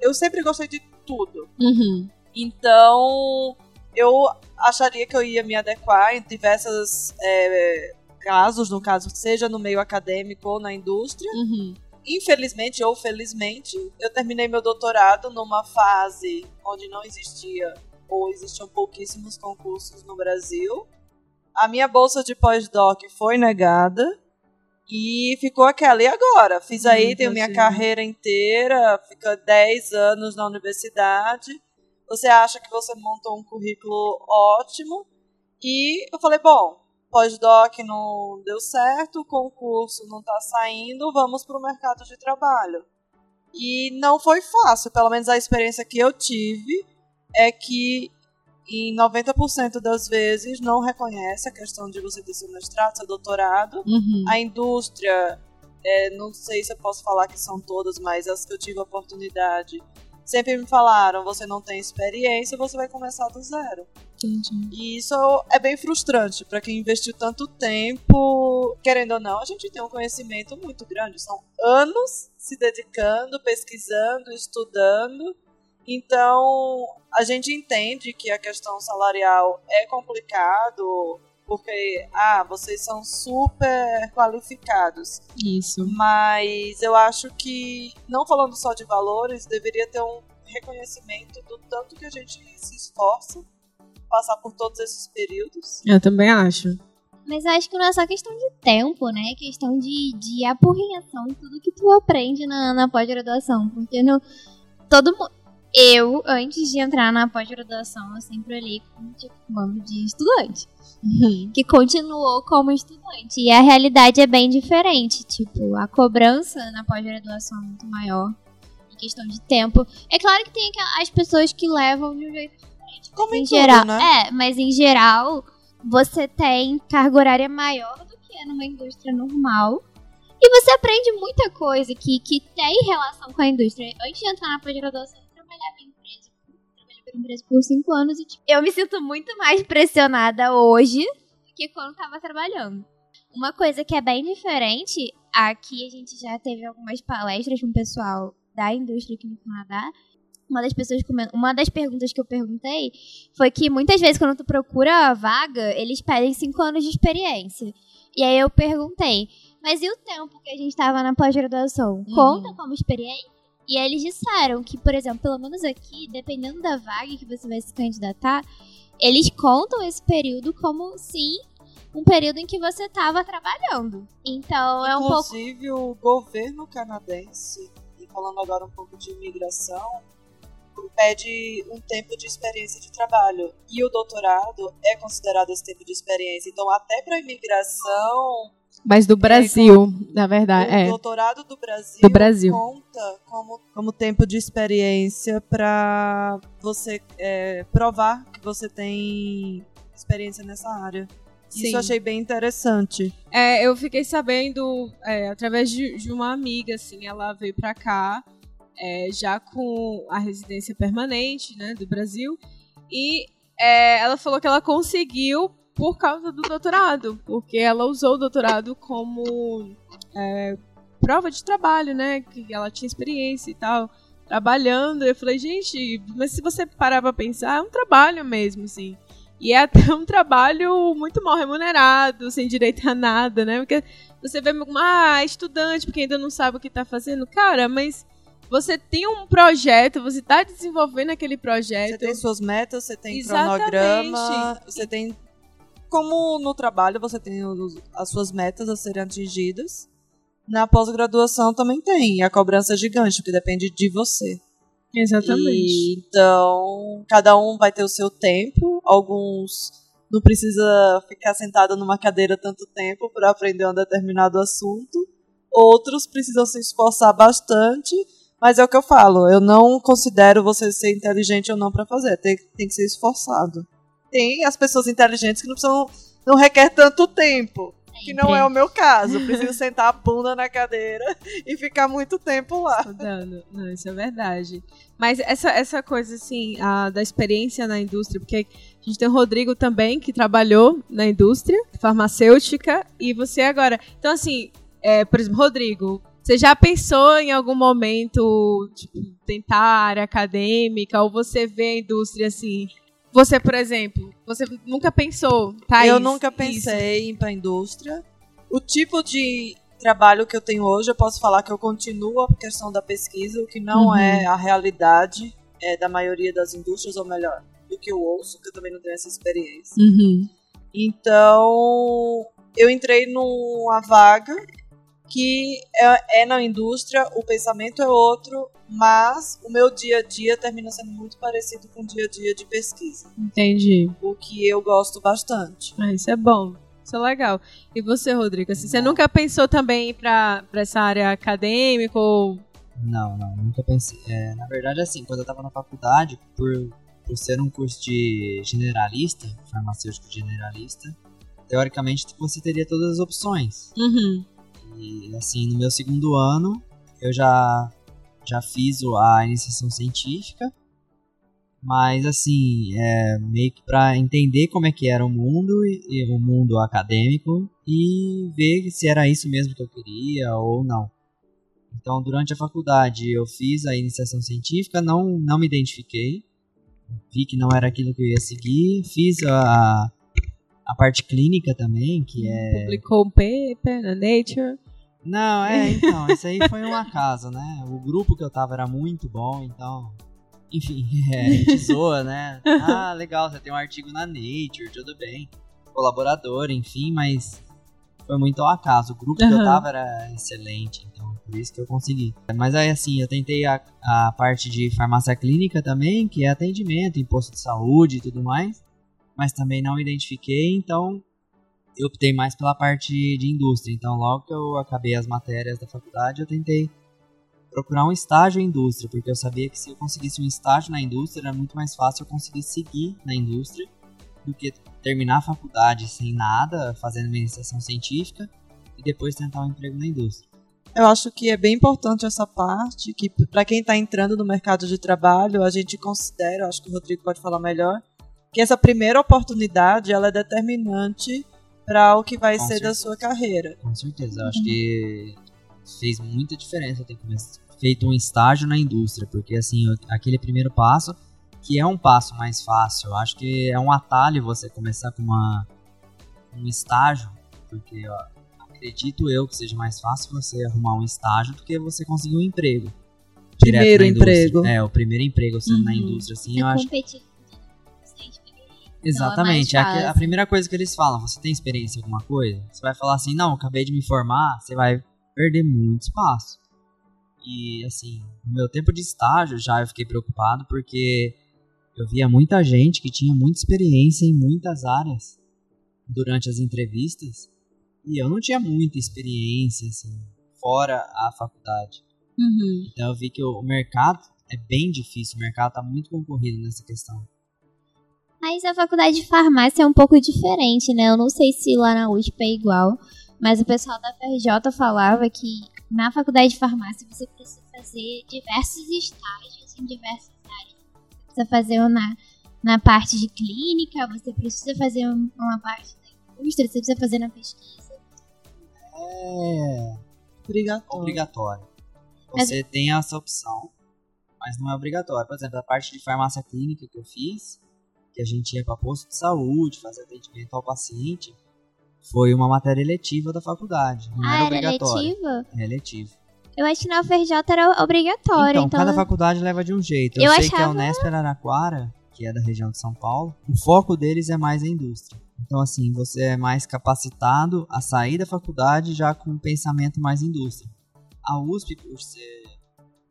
eu sempre gostei de tudo. Uhum. Então, eu acharia que eu ia me adequar em diversos é, casos, no caso, seja no meio acadêmico ou na indústria. Uhum. Infelizmente ou felizmente, eu terminei meu doutorado numa fase onde não existia ou existiam pouquíssimos concursos no Brasil. A minha bolsa de pós-doc foi negada e ficou aquela. E agora? Fiz aí, Hum, tenho minha carreira inteira, fica 10 anos na universidade. Você acha que você montou um currículo ótimo. E eu falei, bom, pós-doc não deu certo, o concurso não está saindo, vamos para o mercado de trabalho. E não foi fácil, pelo menos a experiência que eu tive é que em 90% das vezes não reconhece a questão de você ter seu mestrado, seu doutorado. Uhum. A indústria, é, não sei se eu posso falar que são todas, mas as que eu tive a oportunidade, sempre me falaram, você não tem experiência, você vai começar do zero. Entendi. E isso é bem frustrante para quem investiu tanto tempo. Querendo ou não, a gente tem um conhecimento muito grande. São anos se dedicando, pesquisando, estudando. Então, a gente entende que a questão salarial é complicado, porque, ah, vocês são super qualificados. Isso. Mas eu acho que, não falando só de valores, deveria ter um reconhecimento do tanto que a gente se esforça passar por todos esses períodos. Eu também acho. Mas eu acho que não é só questão de tempo, né? É questão de, de apurrinhação em tudo que tu aprende na, na pós-graduação. Porque no, todo mundo. Eu, antes de entrar na pós-graduação, eu sempre olhei como tipo, nome de estudante. Que continuou como estudante. E a realidade é bem diferente. Tipo, a cobrança na pós-graduação é muito maior. Em questão de tempo. É claro que tem as pessoas que levam de um jeito diferente. Como em, em tudo, geral, né? é, mas em geral você tem carga horária maior do que é numa indústria normal. E você aprende muita coisa que, que tem relação com a indústria. Antes de entrar na pós-graduação, Empresa por cinco anos e tipo, eu me sinto muito mais pressionada hoje do que quando tava trabalhando. Uma coisa que é bem diferente, aqui a gente já teve algumas palestras com o pessoal da indústria aqui no Canadá. Uma das pessoas uma das perguntas que eu perguntei foi que muitas vezes quando tu procura a vaga, eles pedem cinco anos de experiência. E aí eu perguntei, mas e o tempo que a gente tava na pós-graduação? Conta como experiência? E aí eles disseram que, por exemplo, pelo menos aqui, dependendo da vaga que você vai se candidatar, eles contam esse período como, sim, um período em que você tava trabalhando. Então é um pouco. Inclusive, o governo canadense, e falando agora um pouco de imigração, pede um tempo de experiência de trabalho. E o doutorado é considerado esse tempo de experiência. Então, até para imigração, Mas do Brasil, na verdade. o É. doutorado do Brasil, Do Brasil. conta como, como tempo de experiência para você é, provar que você tem experiência nessa área. Sim. Isso eu achei bem interessante. É, eu fiquei sabendo é, através de, de uma amiga, assim, ela veio pra cá é, já com a residência permanente, né, do Brasil, e é, ela falou que ela conseguiu por causa do doutorado, porque ela usou o doutorado como é, prova de trabalho, né, que ela tinha experiência e tal, trabalhando. Eu falei, gente, mas se você parar pra pensar, é um trabalho mesmo, assim. E é até um trabalho muito mal remunerado, sem direito a nada, né? Porque você vê, ah, estudante, porque ainda não sabe o que tá fazendo. Cara, mas você tem um projeto, você tá desenvolvendo aquele Você projeto. tem suas metas, você tem Exatamente. cronograma, você tem. Como no trabalho você tem as suas metas a serem atingidas, na pós-graduação também tem. E a cobrança é gigante, porque depende de você. Exatamente. E, então, cada um vai ter o seu tempo. Alguns não precisa ficar sentado numa cadeira tanto tempo para aprender um determinado assunto. Outros precisam se esforçar bastante. Mas é o que eu falo, eu não considero você ser inteligente ou não para fazer. Tem, tem que ser esforçado. Tem as pessoas inteligentes que não precisam, não requer tanto tempo. Que não é o meu caso. Preciso sentar a bunda na cadeira e ficar muito tempo lá. Estudando. Não, isso é verdade. Mas essa, essa coisa, assim, a, da experiência na indústria, porque a gente tem o Rodrigo também, que trabalhou na indústria farmacêutica, e você agora. Então, assim, é, por exemplo, Rodrigo, você já pensou em algum momento, tipo, tentar a área acadêmica, ou você vê a indústria assim. Você, por exemplo, você nunca pensou, tá? eu nunca pensei em ir para a indústria. O tipo de trabalho que eu tenho hoje, eu posso falar que eu continuo a questão da pesquisa, o que não Uhum. é a realidade é, da maioria das indústrias, ou melhor, do que eu ouço, que eu também não tenho essa experiência. Uhum. Então, eu entrei numa vaga que é, é na indústria, o pensamento é outro, mas o meu dia a dia termina sendo muito parecido com o dia a dia de pesquisa, Entendi. o que eu gosto bastante. Ah, isso é bom. Isso é legal. E você, Rodrigo? Assim, você nunca pensou também em ir pra, pra essa área acadêmica ou. Não, não, nunca pensei. É, na verdade, assim, quando eu tava na faculdade, por, por ser um curso de generalista, farmacêutico generalista, teoricamente você teria todas as opções. Uhum. E assim, no meu segundo ano, eu já, já fiz a iniciação científica, mas assim, é meio que pra entender como é que era o mundo, e o mundo acadêmico, e ver se era isso mesmo que eu queria ou não. Então, durante a faculdade, eu fiz a iniciação científica, não, não me identifiquei, vi que não era aquilo que eu ia seguir, fiz a, a parte clínica também, que é Publicou um paper na Nature. Não, é, então, isso aí foi um acaso, né? O grupo que eu tava era muito bom, então. Enfim, é, a gente zoa, né? Ah, legal, você tem um artigo na Nature, tudo bem. Colaborador, enfim, mas foi muito ao acaso. O grupo que eu tava era excelente, então por isso que eu consegui. Mas aí, assim, eu tentei a, a parte de farmácia clínica também, que é atendimento, imposto de saúde e tudo mais, mas também não identifiquei, então eu optei mais pela parte de indústria. Então, logo que eu acabei as matérias da faculdade, eu tentei procurar um estágio em indústria, porque eu sabia que se eu conseguisse um estágio na indústria, era muito mais fácil eu conseguir seguir na indústria do que terminar a faculdade sem nada, fazendo administração científica e depois tentar um emprego na indústria. Eu acho que é bem importante essa parte, que para quem está entrando no mercado de trabalho, a gente considera, acho que o Rodrigo pode falar melhor, que essa primeira oportunidade ela é determinante para o que vai Com ser da certeza. sua carreira. Com certeza, eu acho que fez muita diferença eu ter feito um estágio na indústria, porque assim, eu- aquele primeiro passo, que é um passo mais fácil, eu acho que é um atalho você começar com uma um estágio, porque ó, acredito eu que seja mais fácil você arrumar um estágio do que você conseguir um emprego. direto Primeiro na indústria. emprego. É, o primeiro emprego sendo na Uhum. indústria, assim, eu É acho competitivo. sem experiência. Exatamente. Então, é é a, a fácil. primeira coisa que eles falam, você tem experiência em alguma coisa? Você vai falar assim, não, acabei de me formar, você vai perder muito espaço. E assim, no meu tempo de estágio já eu fiquei preocupado porque eu via muita gente que tinha muita experiência em muitas áreas durante as entrevistas e eu não tinha muita experiência assim, fora a faculdade. Uhum. Então eu vi que o, mercado é bem difícil, o mercado tá muito concorrido nessa questão. Mas a faculdade de farmácia é um pouco diferente, né? Eu não sei se lá na USP é igual, mas o pessoal da FRJ falava que na faculdade de farmácia você precisa fazer diversos estágios em diversas áreas. Você precisa fazer um na, na parte de clínica, você precisa fazer um- uma parte da indústria, você precisa fazer na pesquisa. É Obrigatório. obrigatório. Mas- Você tem essa opção, mas não é obrigatório. Por exemplo, a parte de farmácia clínica que eu fiz, que a gente ia para posto de saúde, fazer atendimento ao paciente, foi uma matéria eletiva da faculdade. Não ah, era era obrigatório. letiva? É eletivo. Eu acho que na UFRJ era obrigatório, Então, então... cada faculdade leva de um jeito. Eu, Eu sei que a achava- Unesp Araraquara, que é da região de São Paulo, o foco deles é mais a indústria. Então, assim, você é mais capacitado a sair da faculdade já com um pensamento mais indústria. A USP, por ser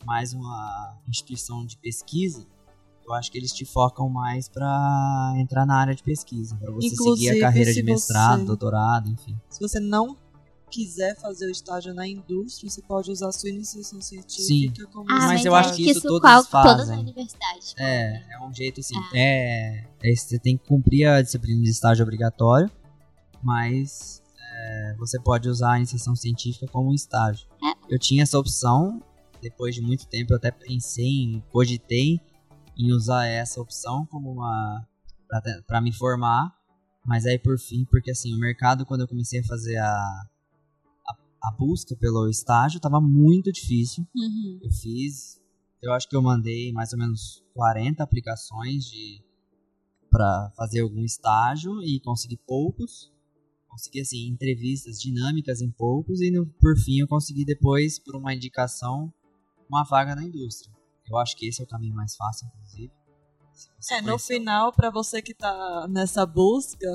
mais uma instituição de pesquisa, eu acho que eles te focam mais para entrar na área de pesquisa, para você seguir Inclusive, a carreira se de mestrado, você- doutorado, enfim. Se você não quiser fazer o estágio na indústria, você pode usar a sua iniciação científica Sim. como Ah, Mas mas, eu acho que isso todas qual- fazem. Todas as universidades. É, é um jeito assim. Ah. É, é, você tem que cumprir a disciplina de estágio obrigatório, mas é, você pode usar a iniciação científica como um estágio. É. Eu tinha essa opção, depois de muito tempo eu até pensei em, cogitei em usar essa opção como uma. pra me formar, mas aí por fim, porque assim, o mercado, quando eu comecei a fazer a, a, a busca pelo estágio, tava muito difícil. Uhum. Eu fiz, eu acho que eu mandei mais ou menos 40 aplicações de para fazer algum estágio e consegui poucos. Consegui assim entrevistas dinâmicas em poucos e no, por fim eu consegui depois por uma indicação uma vaga na indústria. Eu acho que esse é o caminho mais fácil inclusive. É, no conhecer- final, pra você que tá nessa busca,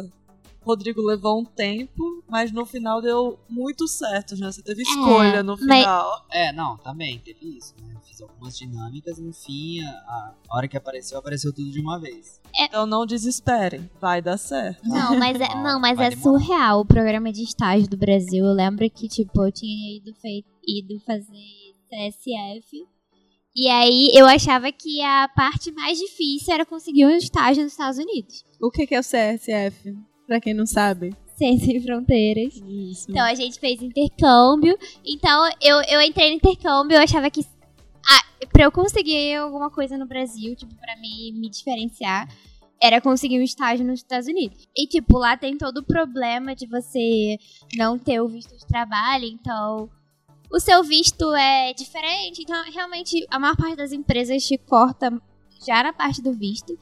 Rodrigo levou um tempo, mas no final deu muito certo, né? Você teve escolha no mas- final. É, não, também teve isso, né? Eu fiz algumas dinâmicas e no fim, a, a hora que apareceu, apareceu tudo de uma vez. Então não desesperem, vai dar certo. Não, mas é, não, mas é demorar. surreal o programa de estágio do Brasil. Eu lembro que, tipo, eu tinha ido, fei- ido fazer CSF. E aí eu achava que a parte mais difícil era conseguir um estágio nos Estados Unidos. O que é o CSF? Pra quem não sabe. Sem sem fronteiras. Isso. Então a gente fez intercâmbio. Então eu, eu entrei no intercâmbio, eu achava que. Ah, pra eu conseguir alguma coisa no Brasil, tipo, pra me, me diferenciar, era conseguir um estágio nos Estados Unidos. E, tipo, lá tem todo o problema de você não ter o visto de trabalho, então. O seu visto é diferente, então realmente a maior parte das empresas te corta já na parte do visto.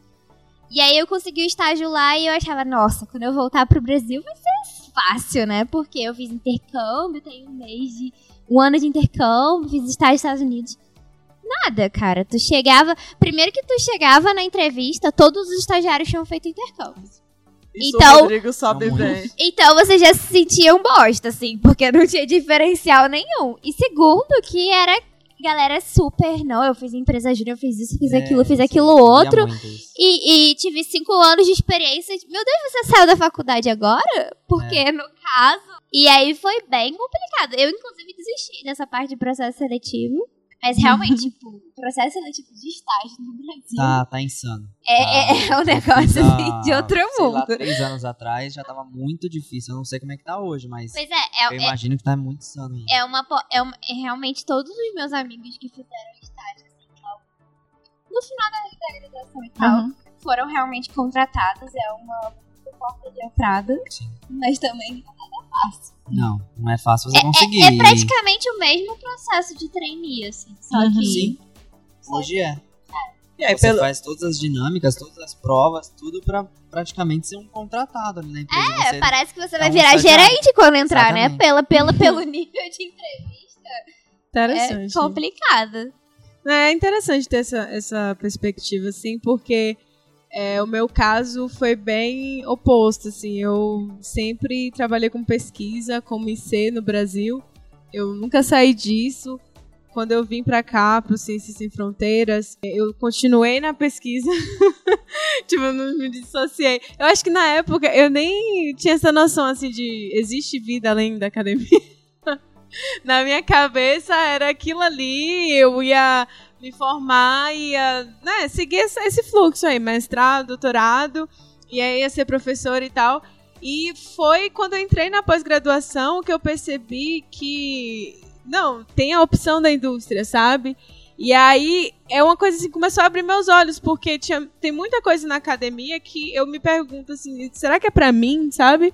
E aí eu consegui o estágio lá e eu achava, nossa, quando eu voltar pro Brasil vai ser fácil, né? Porque eu fiz intercâmbio, tenho um mês de. um ano de intercâmbio, fiz estágio nos Estados Unidos. Nada, cara. Tu chegava. Primeiro que tu chegava na entrevista, todos os estagiários tinham feito intercâmbio. Isso Então- o Rodrigo sabe bem. Então você já se sentia um bosta, assim, porque não tinha diferencial nenhum. E segundo, que era galera super. Não, eu fiz empresa júnior, eu fiz isso, fiz É, aquilo, fiz aquilo outro. E, e tive cinco anos de experiência. Meu Deus, você saiu da faculdade agora? Porque, no caso. E aí foi bem complicado. Eu, inclusive, desisti dessa parte de processo seletivo. Mas realmente, tipo, o processo seletivo de estágio no Brasil Tá, tá insano. é, é, é um negócio assim, de outro sei lá, mundo. três anos atrás já tava muito difícil. Eu não sei como é que tá hoje, mas Pois é, eu é, é, imagino que tá muito insano ainda. é uma, po- é uma- é realmente todos os meus amigos que fizeram estágio, assim, tal, no final da, da graduação e tal, Uhum. foram realmente contratados. É uma porta de entrada, Sim. mas também Não, não é fácil você conseguir. é praticamente o mesmo processo de trainee, assim. Só Uhum. que. Sim. Hoje é. E aí, Você pelo, faz todas as dinâmicas, todas as provas, tudo pra praticamente ser um contratado ali na empresa. É, Você- parece que você vai um virar estagiário. gerente quando entrar, né? Exatamente. Pela, pela, pelo nível de entrevista. É Interessante. complicado. É interessante ter essa, essa perspectiva, assim, porque é, o meu caso foi bem oposto, assim. Eu sempre trabalhei com pesquisa, como IC no Brasil. Eu nunca saí disso. Quando eu vim pra cá, pro Ciências Sem Fronteiras, eu continuei na pesquisa. tipo, eu não me dissociei. Eu acho que na época eu nem tinha essa noção, assim, de existe vida além da academia. na minha cabeça era aquilo ali, eu ia me formar, ia né, seguir esse, fluxo aí, mestrado, doutorado, e aí ia ser professor e tal. E foi quando eu entrei na pós-graduação que eu percebi que, não, tem a opção da indústria, sabe? E aí é uma coisa assim, começou a abrir meus olhos, porque tinha, tem muita coisa na academia que eu me pergunto assim, será que é pra mim, sabe?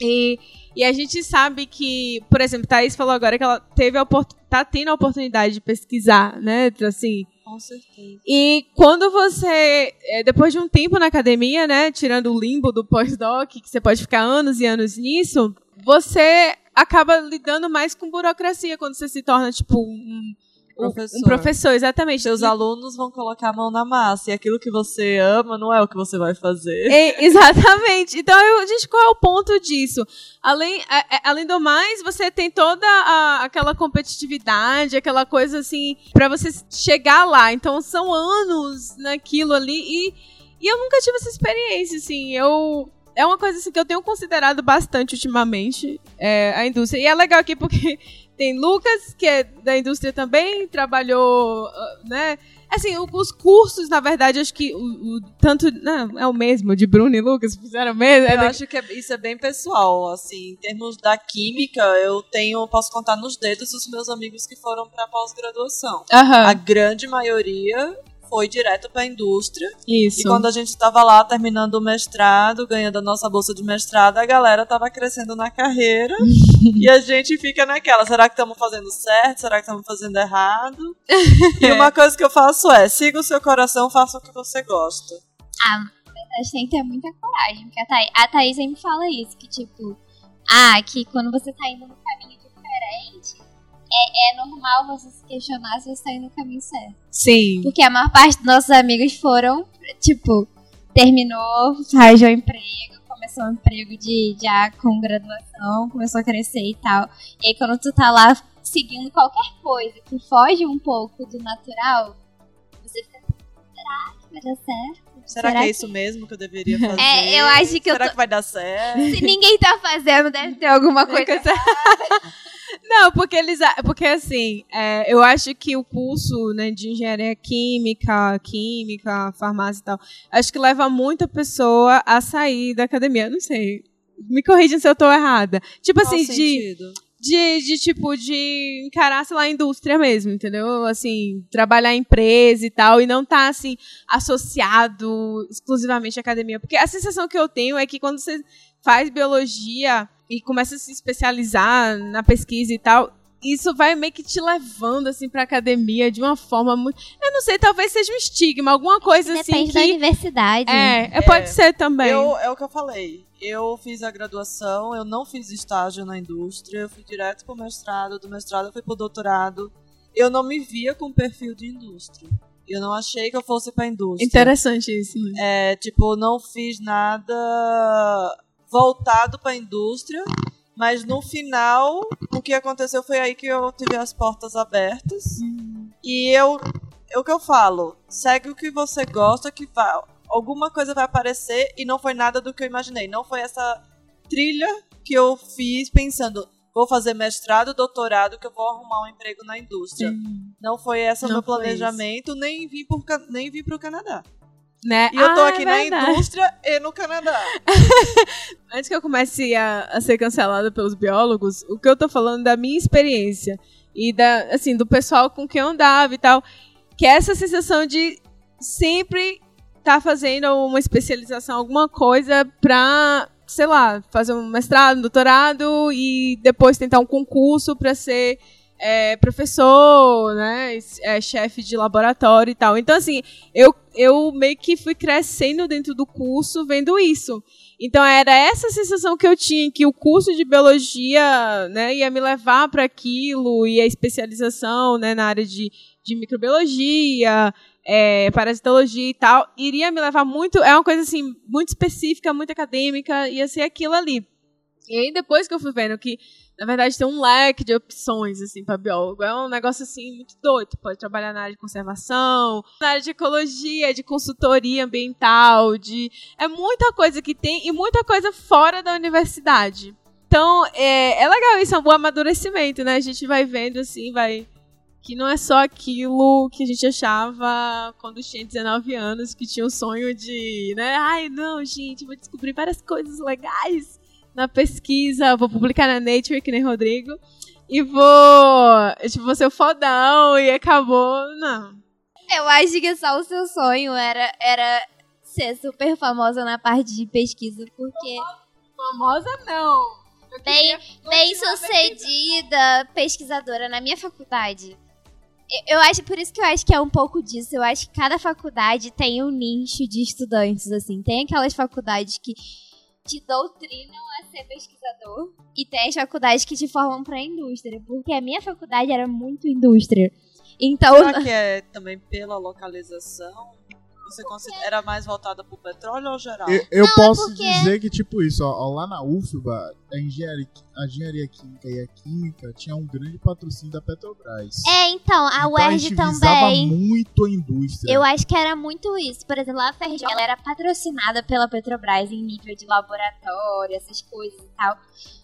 E, e a gente sabe que, por exemplo, Thaís falou agora que ela teve a tá tendo a oportunidade de pesquisar, né? Assim, com certeza. e quando você, é, depois de um tempo na academia, né, tirando o limbo do pós-doc, que você pode ficar anos e anos nisso, você acaba lidando mais com burocracia quando você se torna, tipo, um- Professor. um professor, exatamente. Seus E- alunos vão colocar a mão na massa. E aquilo que você ama não é o que você vai fazer. É, exatamente. Então, eu, gente, qual é o ponto disso? Além, a- a- além do mais, você tem toda a- aquela competitividade, aquela coisa assim, pra você chegar lá. Então, são anos naquilo ali e, e eu nunca tive essa experiência, assim. Eu. É uma coisa assim, que eu tenho considerado bastante ultimamente é, a indústria. E é legal aqui porque tem Lucas, que é da indústria também, trabalhou, ah, né? Assim, os cursos, na verdade, acho que o, o- tanto. Não, é o mesmo, de Bruno e Lucas fizeram o mesmo. é Eu da- acho que é- isso é bem pessoal, assim, em termos da química, eu tenho, posso contar nos dedos os meus amigos que foram para pós-graduação. Aham, A grande maioria foi direto para a indústria. isso. E quando a gente estava lá terminando o mestrado, ganhando a nossa bolsa de mestrado, a galera tava crescendo na carreira. e a gente fica naquela, será que estamos fazendo certo? Será que estamos fazendo errado? E uma coisa que eu faço é, siga o seu coração, faça o que você gosta. A gente tem que ter muita coragem. Porque a Thaís, a Thaís sempre fala isso, que tipo, ah, que quando você tá indo no caminho diferente, é, é normal você se questionar se você tá indo no caminho certo. Sim. Porque a maior parte dos nossos amigos foram, tipo, terminou, arranjou emprego, começou um emprego de já com graduação, começou a crescer e tal. E aí quando tu tá lá seguindo qualquer coisa que foge um pouco do natural, você fica, será que vai dar certo? Será, que é isso mesmo que eu deveria fazer? É, eu acho que eu Será tô- que vai dar certo? Se ninguém tá fazendo, deve ter alguma coisa. Não, porque eles. Porque assim, é, eu acho que o curso né, de engenharia química, química, farmácia e tal, acho que leva muita pessoa a sair da academia. Eu Não sei. Me corrija se eu tô errada. Tipo Qual assim, sentido? de, de tipo, de encarar, sei lá, a indústria mesmo, entendeu? Assim, trabalhar em empresa e tal, e não tá, assim, associado exclusivamente à academia. Porque a sensação que eu tenho é que quando você faz biologia e começa a se especializar na pesquisa e tal, isso vai meio que te levando, assim, pra academia de uma forma muito. Eu não sei, talvez seja um estigma, alguma coisa assim Depende da universidade. É, é, pode ser também. Eu, é o que eu falei. Eu fiz a graduação, eu não fiz estágio na indústria, eu fui direto pro mestrado, do mestrado eu fui pro doutorado. Eu não me via com perfil de indústria. Eu não achei que eu fosse pra indústria. Interessante isso, né? É, tipo, não fiz nada voltado pra indústria, mas no final, o que aconteceu foi aí que eu tive as portas abertas. E eu, é o que eu falo, segue o que você gosta, que vai, alguma coisa vai aparecer e não foi nada do que eu imaginei. Não foi essa trilha que eu fiz pensando, vou fazer mestrado, doutorado, que eu vou arrumar um emprego na indústria. Não foi esse o meu planejamento, nem vim, por, nem vim pro Canadá. Né? E eu tô Ah, aqui é na indústria e no Canadá. Antes que eu comece a, a ser cancelada pelos biólogos, o que eu tô falando é da minha experiência e da, assim, do pessoal com quem eu andava e tal, que é essa sensação de sempre estar fazendo uma especialização, alguma coisa pra, sei lá, fazer um mestrado, um doutorado e depois tentar um concurso pra ser é, professor, né, é, chefe de laboratório e tal. Então, assim, eu, eu meio que fui crescendo dentro do curso vendo isso. Então era essa sensação que eu tinha que o curso de biologia, né, ia me levar para aquilo e a especialização, né, na área de, de microbiologia, é, parasitologia e tal, iria me levar muito, é uma coisa assim muito específica, muito acadêmica, ia ser aquilo ali. E aí depois que eu fui vendo que na verdade tem um leque de opções assim para biólogo, é um negócio assim muito doido, pode trabalhar na área de conservação, na área de ecologia, de consultoria ambiental, de é muita coisa que tem e muita coisa fora da universidade. Então, é, é legal isso, é um bom amadurecimento, né? A gente vai vendo assim, vai. Que não é só aquilo que a gente achava quando tinha 19 anos, que tinha o sonho de, né? Ai, não, gente, vou descobrir várias coisas legais na pesquisa, vou publicar na Nature, que nem Rodrigo, e vou, tipo, vou ser o fodão, e acabou, não. Eu acho que só o seu sonho era, era ser super famosa na parte de pesquisa, porque Famosa não. Eu bem, bem sucedida pesquisadora na minha faculdade. Eu- Eu acho, por isso que eu acho que é um pouco disso. Eu acho que cada faculdade tem um nicho de estudantes, assim. Tem aquelas faculdades que te doutrinam ser pesquisador e tem as faculdades que te formam pra indústria. Porque a minha faculdade era muito indústria. Então, Será que é também pela localização? Você considera mais voltada pro petróleo ou geral? Eu, eu Não, é posso porque- dizer que, tipo isso, ó, ó, lá na UFBA, a engenharia, a engenharia química e a química tinha um grande patrocínio da Petrobras. é, então, a Então, UERJ visava também. muito a indústria. Eu acho que era muito isso. Por exemplo, a FRJ ela era patrocinada pela Petrobras em nível de laboratório, essas coisas e tal.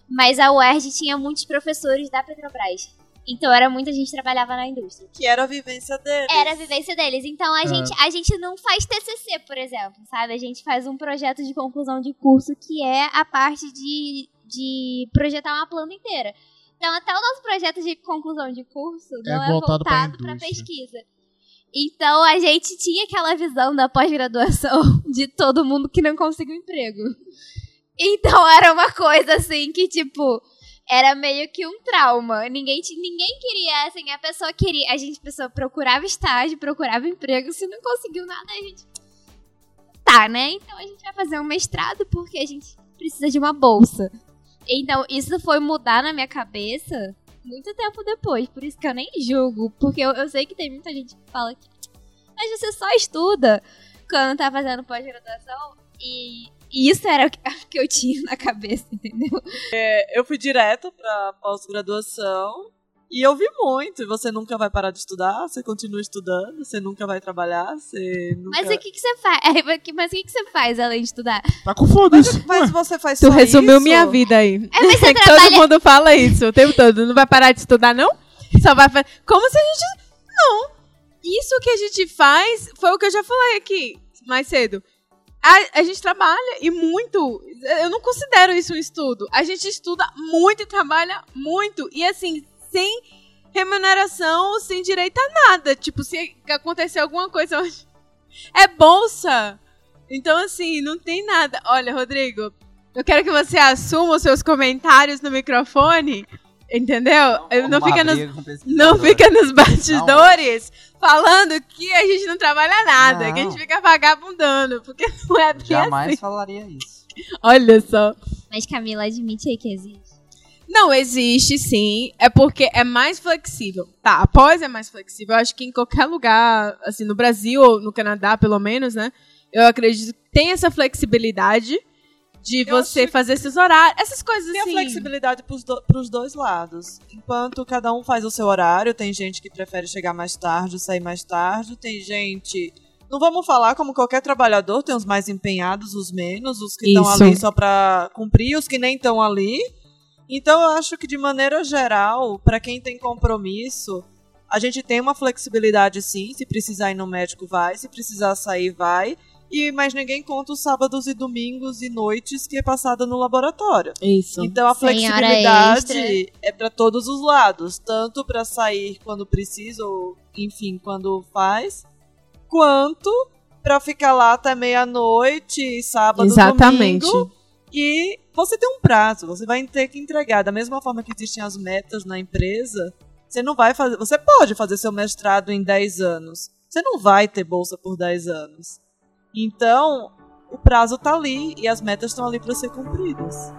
Mas a UERJ tinha muitos professores da Petrobras. Então era muita gente que trabalhava na indústria. Que era a vivência deles. Era a vivência deles. Então a, É. gente, a gente não faz TCC, por exemplo, sabe? A gente faz um projeto de conclusão de curso que é a parte de, de projetar uma planta inteira. Então até o nosso projeto de conclusão de curso não é voltado pra voltado para pesquisa. Então a gente tinha aquela visão da pós-graduação de todo mundo que não conseguiu emprego. Então era uma coisa assim que, tipo, era meio que um trauma. Ninguém, ninguém queria, assim, a pessoa queria. A gente pessoa procurava estágio, procurava emprego, se não conseguiu nada, a gente. Tá, né? Então a gente vai fazer um mestrado porque a gente precisa de uma bolsa. Então, isso foi mudar na minha cabeça muito tempo depois. Por isso que eu nem julgo. Porque eu, eu sei que tem muita gente que fala que. Mas você só estuda quando tá fazendo pós-graduação. E, e isso era o que, o que eu tinha na cabeça, entendeu? Eu fui direto pra pós-graduação e eu vi muito. E Você nunca vai parar de estudar, você continua estudando, você nunca vai trabalhar, você nunca... Mas o que, que você faz? É, Mas o que, que você faz além de estudar? Tá com foda-se. Mas você faz Tu só resumiu isso? minha vida aí. É, mas você que trabalha- todo mundo fala isso o tempo todo. Não vai parar de estudar, não? Só vai fazer. Como se a gente. Não. Isso que a gente faz foi o que eu já falei aqui mais cedo. A, a gente trabalha e muito. Eu não considero isso um estudo. A gente estuda muito e trabalha muito. E assim, sem remuneração, sem direito a nada. Tipo, se acontecer alguma coisa. É bolsa. Então, assim, não tem nada. Olha, Rodrigo, eu quero que você assuma os seus comentários no microfone. Entendeu? Não Uma fica nos, não fica nos bastidores falando que a gente não trabalha nada, Não. que a gente fica vagabundando, porque não é bem Jamais assim. falaria isso. Olha só. Mas Camila, admite aí que existe. Não, existe sim. É porque é mais flexível. Tá, após é mais flexível. Eu acho que em qualquer lugar, assim, no Brasil ou no Canadá, pelo menos, né? Eu acredito que tem essa flexibilidade de Eu você fazer esses horários. Essas coisas Tem a assim. flexibilidade pros, do, pros dois lados. Enquanto cada um faz o seu horário, tem gente que prefere chegar mais tarde, sair mais tarde, tem gente. Não vamos falar como qualquer trabalhador, tem os mais empenhados, os menos, os que estão ali só pra cumprir, os que nem estão ali. Então eu acho que de maneira geral, para quem tem compromisso, a gente tem uma flexibilidade sim, se precisar ir no médico vai, se precisar sair vai. E mas ninguém conta os sábados e domingos e noites que é passada no laboratório. Isso. Então a Sem flexibilidade é para todos os lados, tanto para sair quando precisa ou enfim, quando faz, quanto para ficar lá até meia-noite, sábado, Exatamente. domingo. E você tem um prazo, você vai ter que entregar da mesma forma que existem as metas na empresa. Você não vai fazer, você pode fazer seu mestrado em 10 anos. Você não vai ter bolsa por 10 anos. Então, o prazo tá ali e as metas estão ali para ser cumpridas.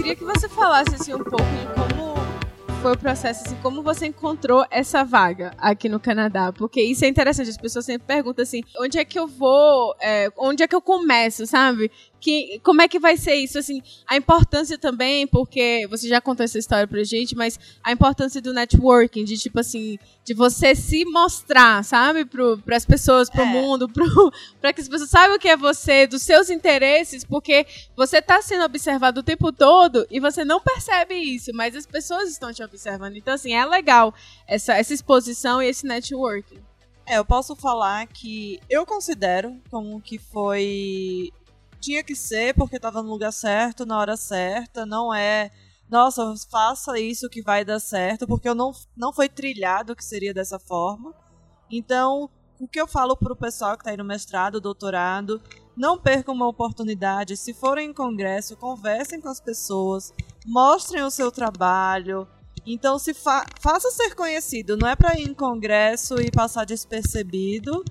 Queria que você falasse assim um pouco de como foi o processo, assim, como você encontrou essa vaga aqui no Canadá, porque isso é interessante. As pessoas sempre perguntam assim, onde é que eu vou, é, onde é que eu começo, sabe? Que, como é que vai ser isso, assim, a importância também, porque você já contou essa história pra gente, mas a importância do networking, de tipo assim, de você se mostrar, sabe, pro, pras pessoas, pro É. mundo, pro, pra que as pessoas saibam o que é você, dos seus interesses, porque você tá sendo observado o tempo todo e você não percebe isso, mas as pessoas estão te observando. Então, assim, é legal essa, essa exposição e esse networking. É, eu posso falar que eu considero como que foi. Tinha que ser porque estava no lugar certo, na hora certa, não é. Nossa, faça isso que vai dar certo, porque eu não, não foi trilhado que seria dessa forma. Então, o que eu falo pro pessoal que está aí no mestrado, doutorado, não percam uma oportunidade. Se forem em congresso, conversem com as pessoas, mostrem o seu trabalho, então, se fa faça ser conhecido, não é para ir em congresso e passar despercebido.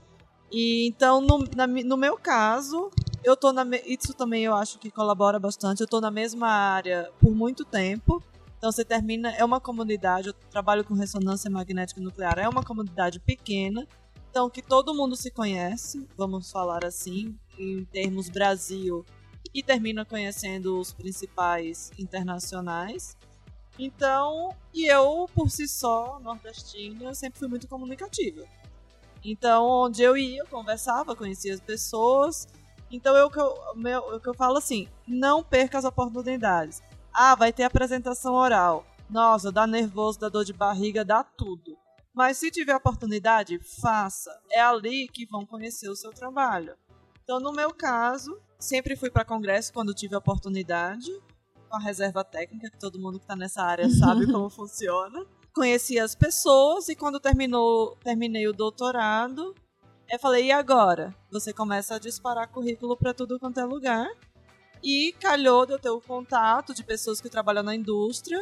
E então, no, na no meu caso, eu tô na isso também eu acho que colabora bastante. Eu tô na mesma área por muito tempo. Então, você termina é uma comunidade. Eu trabalho com ressonância magnética nuclear. É uma comunidade pequena. Então, que todo mundo se conhece, vamos falar assim, em termos Brasil, e termina conhecendo os principais internacionais. Então, e eu, por si só, nordestina, sempre fui muito comunicativa. Então, onde eu ia, eu conversava, conhecia as pessoas. Então, eu, que eu, meu, o que eu falo assim, não perca as oportunidades. Ah, vai ter apresentação oral. Nossa, dá nervoso, dá dor de barriga, dá tudo. Mas se tiver oportunidade, faça. É ali que vão conhecer o seu trabalho. Então, no meu caso, sempre fui para congresso quando tive oportunidade com a reserva técnica, que todo mundo que está nessa área sabe como funciona. Conheci as pessoas e quando terminou, terminei o doutorado, eu falei, e agora? Você começa a disparar currículo para tudo quanto é lugar. E calhou de eu ter o contato de pessoas que trabalham na indústria.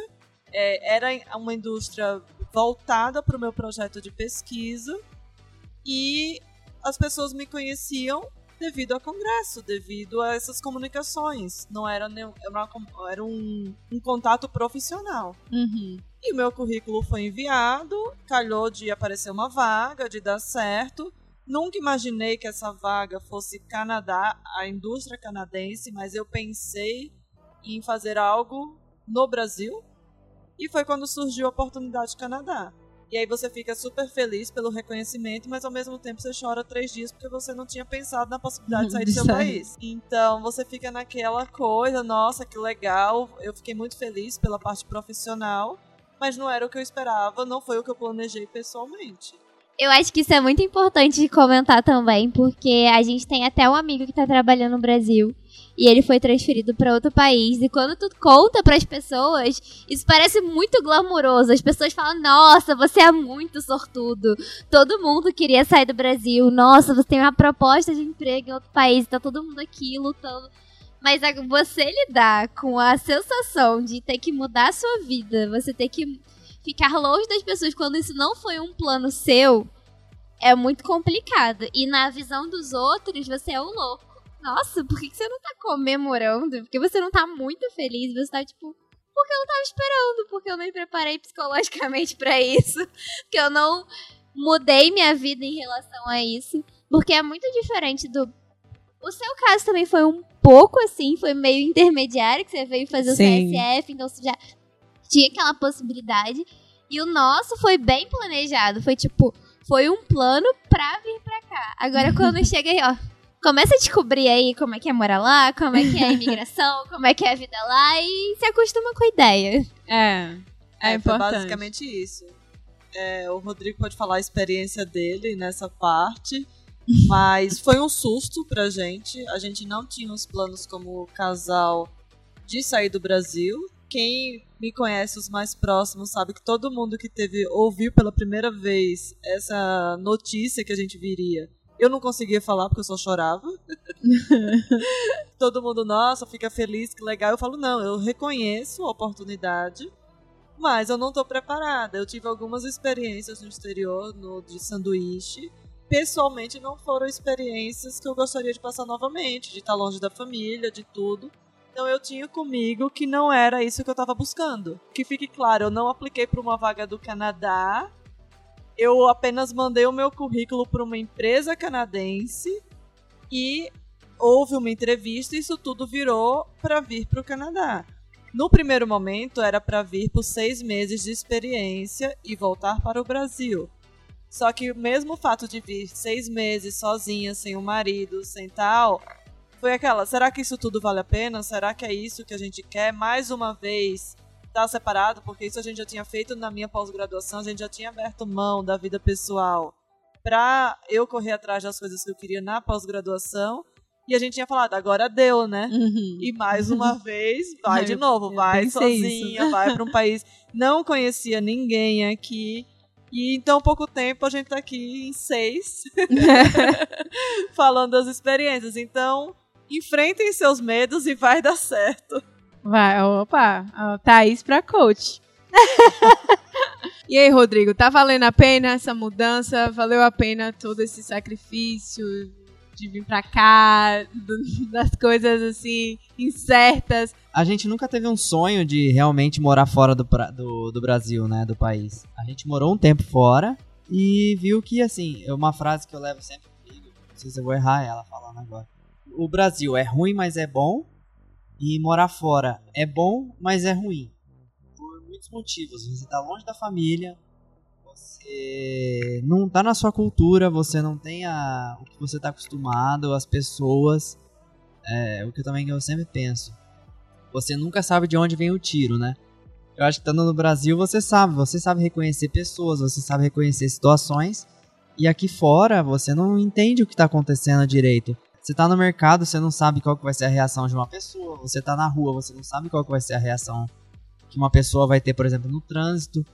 É, era uma indústria voltada para o meu projeto de pesquisa. E as pessoas me conheciam devido ao congresso, devido a essas comunicações. Não era, nenhum, era, um, um contato profissional. E o meu currículo foi enviado, calhou de aparecer uma vaga, de dar certo. Nunca imaginei que essa vaga fosse Canadá, a indústria canadense, mas eu pensei em fazer algo no Brasil. E foi quando surgiu a oportunidade Canadá. E aí você fica super feliz pelo reconhecimento, mas ao mesmo tempo você chora três dias porque você não tinha pensado na possibilidade de sair do seu país. Então você fica naquela coisa, nossa, que legal. Eu fiquei muito feliz pela parte profissional, mas não era o que eu esperava, não foi o que eu planejei pessoalmente. Eu acho que isso é muito importante de comentar também, porque a gente tem até um amigo que tá trabalhando no Brasil e ele foi transferido para outro país. E quando tu conta para as pessoas, isso parece muito glamuroso. As pessoas falam: "Nossa, você é muito sortudo. Todo mundo queria sair do Brasil. Nossa, você tem uma proposta de emprego em outro país, tá todo mundo aqui lutando". Mas você lidar com a sensação de ter que mudar a sua vida, você ter que ficar longe das pessoas quando isso não foi um plano seu é muito complicado. E na visão dos outros, você é o louco. Nossa, por que você não tá comemorando? Porque você não tá muito feliz, você tá tipo. Porque eu não tava esperando, porque eu não me preparei psicologicamente pra isso. Porque eu não mudei minha vida em relação a isso. Porque é muito diferente do. O seu caso também foi um pouco assim, foi meio intermediário, que você veio fazer Sim. o CSF, então você já tinha aquela possibilidade. E o nosso foi bem planejado. Foi tipo, foi um plano pra vir pra cá. Agora quando chega aí, ó. Começa a descobrir aí como é que é morar lá, como é que é a imigração, como é que é a vida lá e se acostuma com a ideia. É. É, foi importante. basicamente isso. É, o Rodrigo pode falar a experiência dele nessa parte, mas foi um susto pra gente. A gente não tinha os planos como casal de sair do Brasil. Quem me conhece, os mais próximos, sabe que todo mundo que teve ouviu pela primeira vez essa notícia que a gente viria. Eu não conseguia falar porque eu só chorava. todo mundo, nossa, fica feliz, que legal. Eu falo, não, eu reconheço a oportunidade, mas eu não tô preparada. Eu tive algumas experiências no exterior, no de sanduíche. Pessoalmente, não foram experiências que eu gostaria de passar novamente, de estar longe da família, de tudo. Então eu tinha comigo que não era isso que eu estava buscando. Que fique claro, eu não apliquei para uma vaga do Canadá. Eu apenas mandei o meu currículo para uma empresa canadense e houve uma entrevista e isso tudo virou para vir para o Canadá. No primeiro momento era para vir por seis meses de experiência e voltar para o Brasil. Só que mesmo o fato de vir seis meses sozinha, sem o marido, sem tal, foi aquela, será que isso tudo vale a pena? Será que é isso que a gente quer? Mais uma vez, estar separado? Porque isso a gente já tinha feito na minha pós-graduação, a gente já tinha aberto mão da vida pessoal pra eu correr atrás das coisas que eu queria na pós-graduação. E a gente tinha falado, agora deu, né? Uhum. E mais uma vez, vai de Eu- novo, eu vai sozinha, vai para um país. Não conhecia ninguém aqui. E em tão pouco tempo a gente tá aqui em seis, falando das experiências. Então, enfrentem seus medos e vai dar certo. Vai, opa, Thaís pra coach. e aí, Rodrigo, tá valendo a pena essa mudança? Valeu a pena todo esse sacrifício de vir pra cá, do- das coisas assim, incertas? A gente nunca teve um sonho de realmente morar fora do, do, do Brasil, né? Do país. A gente morou um tempo fora e viu que, assim, é uma frase que eu levo sempre comigo. Não sei se eu vou errar ela falando agora. O Brasil é ruim, mas é bom. E morar fora é bom, mas é ruim. Por muitos motivos. Você tá longe da família. Você não tá na sua cultura. Você não tem a, o que você tá acostumado. As pessoas. É o que eu também eu sempre penso você nunca sabe de onde vem o tiro, né? Eu acho que estando no Brasil você sabe, você sabe reconhecer pessoas, você sabe reconhecer situações, e aqui fora você não entende o que está acontecendo direito. Você tá no mercado, você não sabe qual que vai ser a reação de uma pessoa, você tá na rua, você não sabe qual que vai ser a reação que uma pessoa vai ter, por exemplo, no trânsito.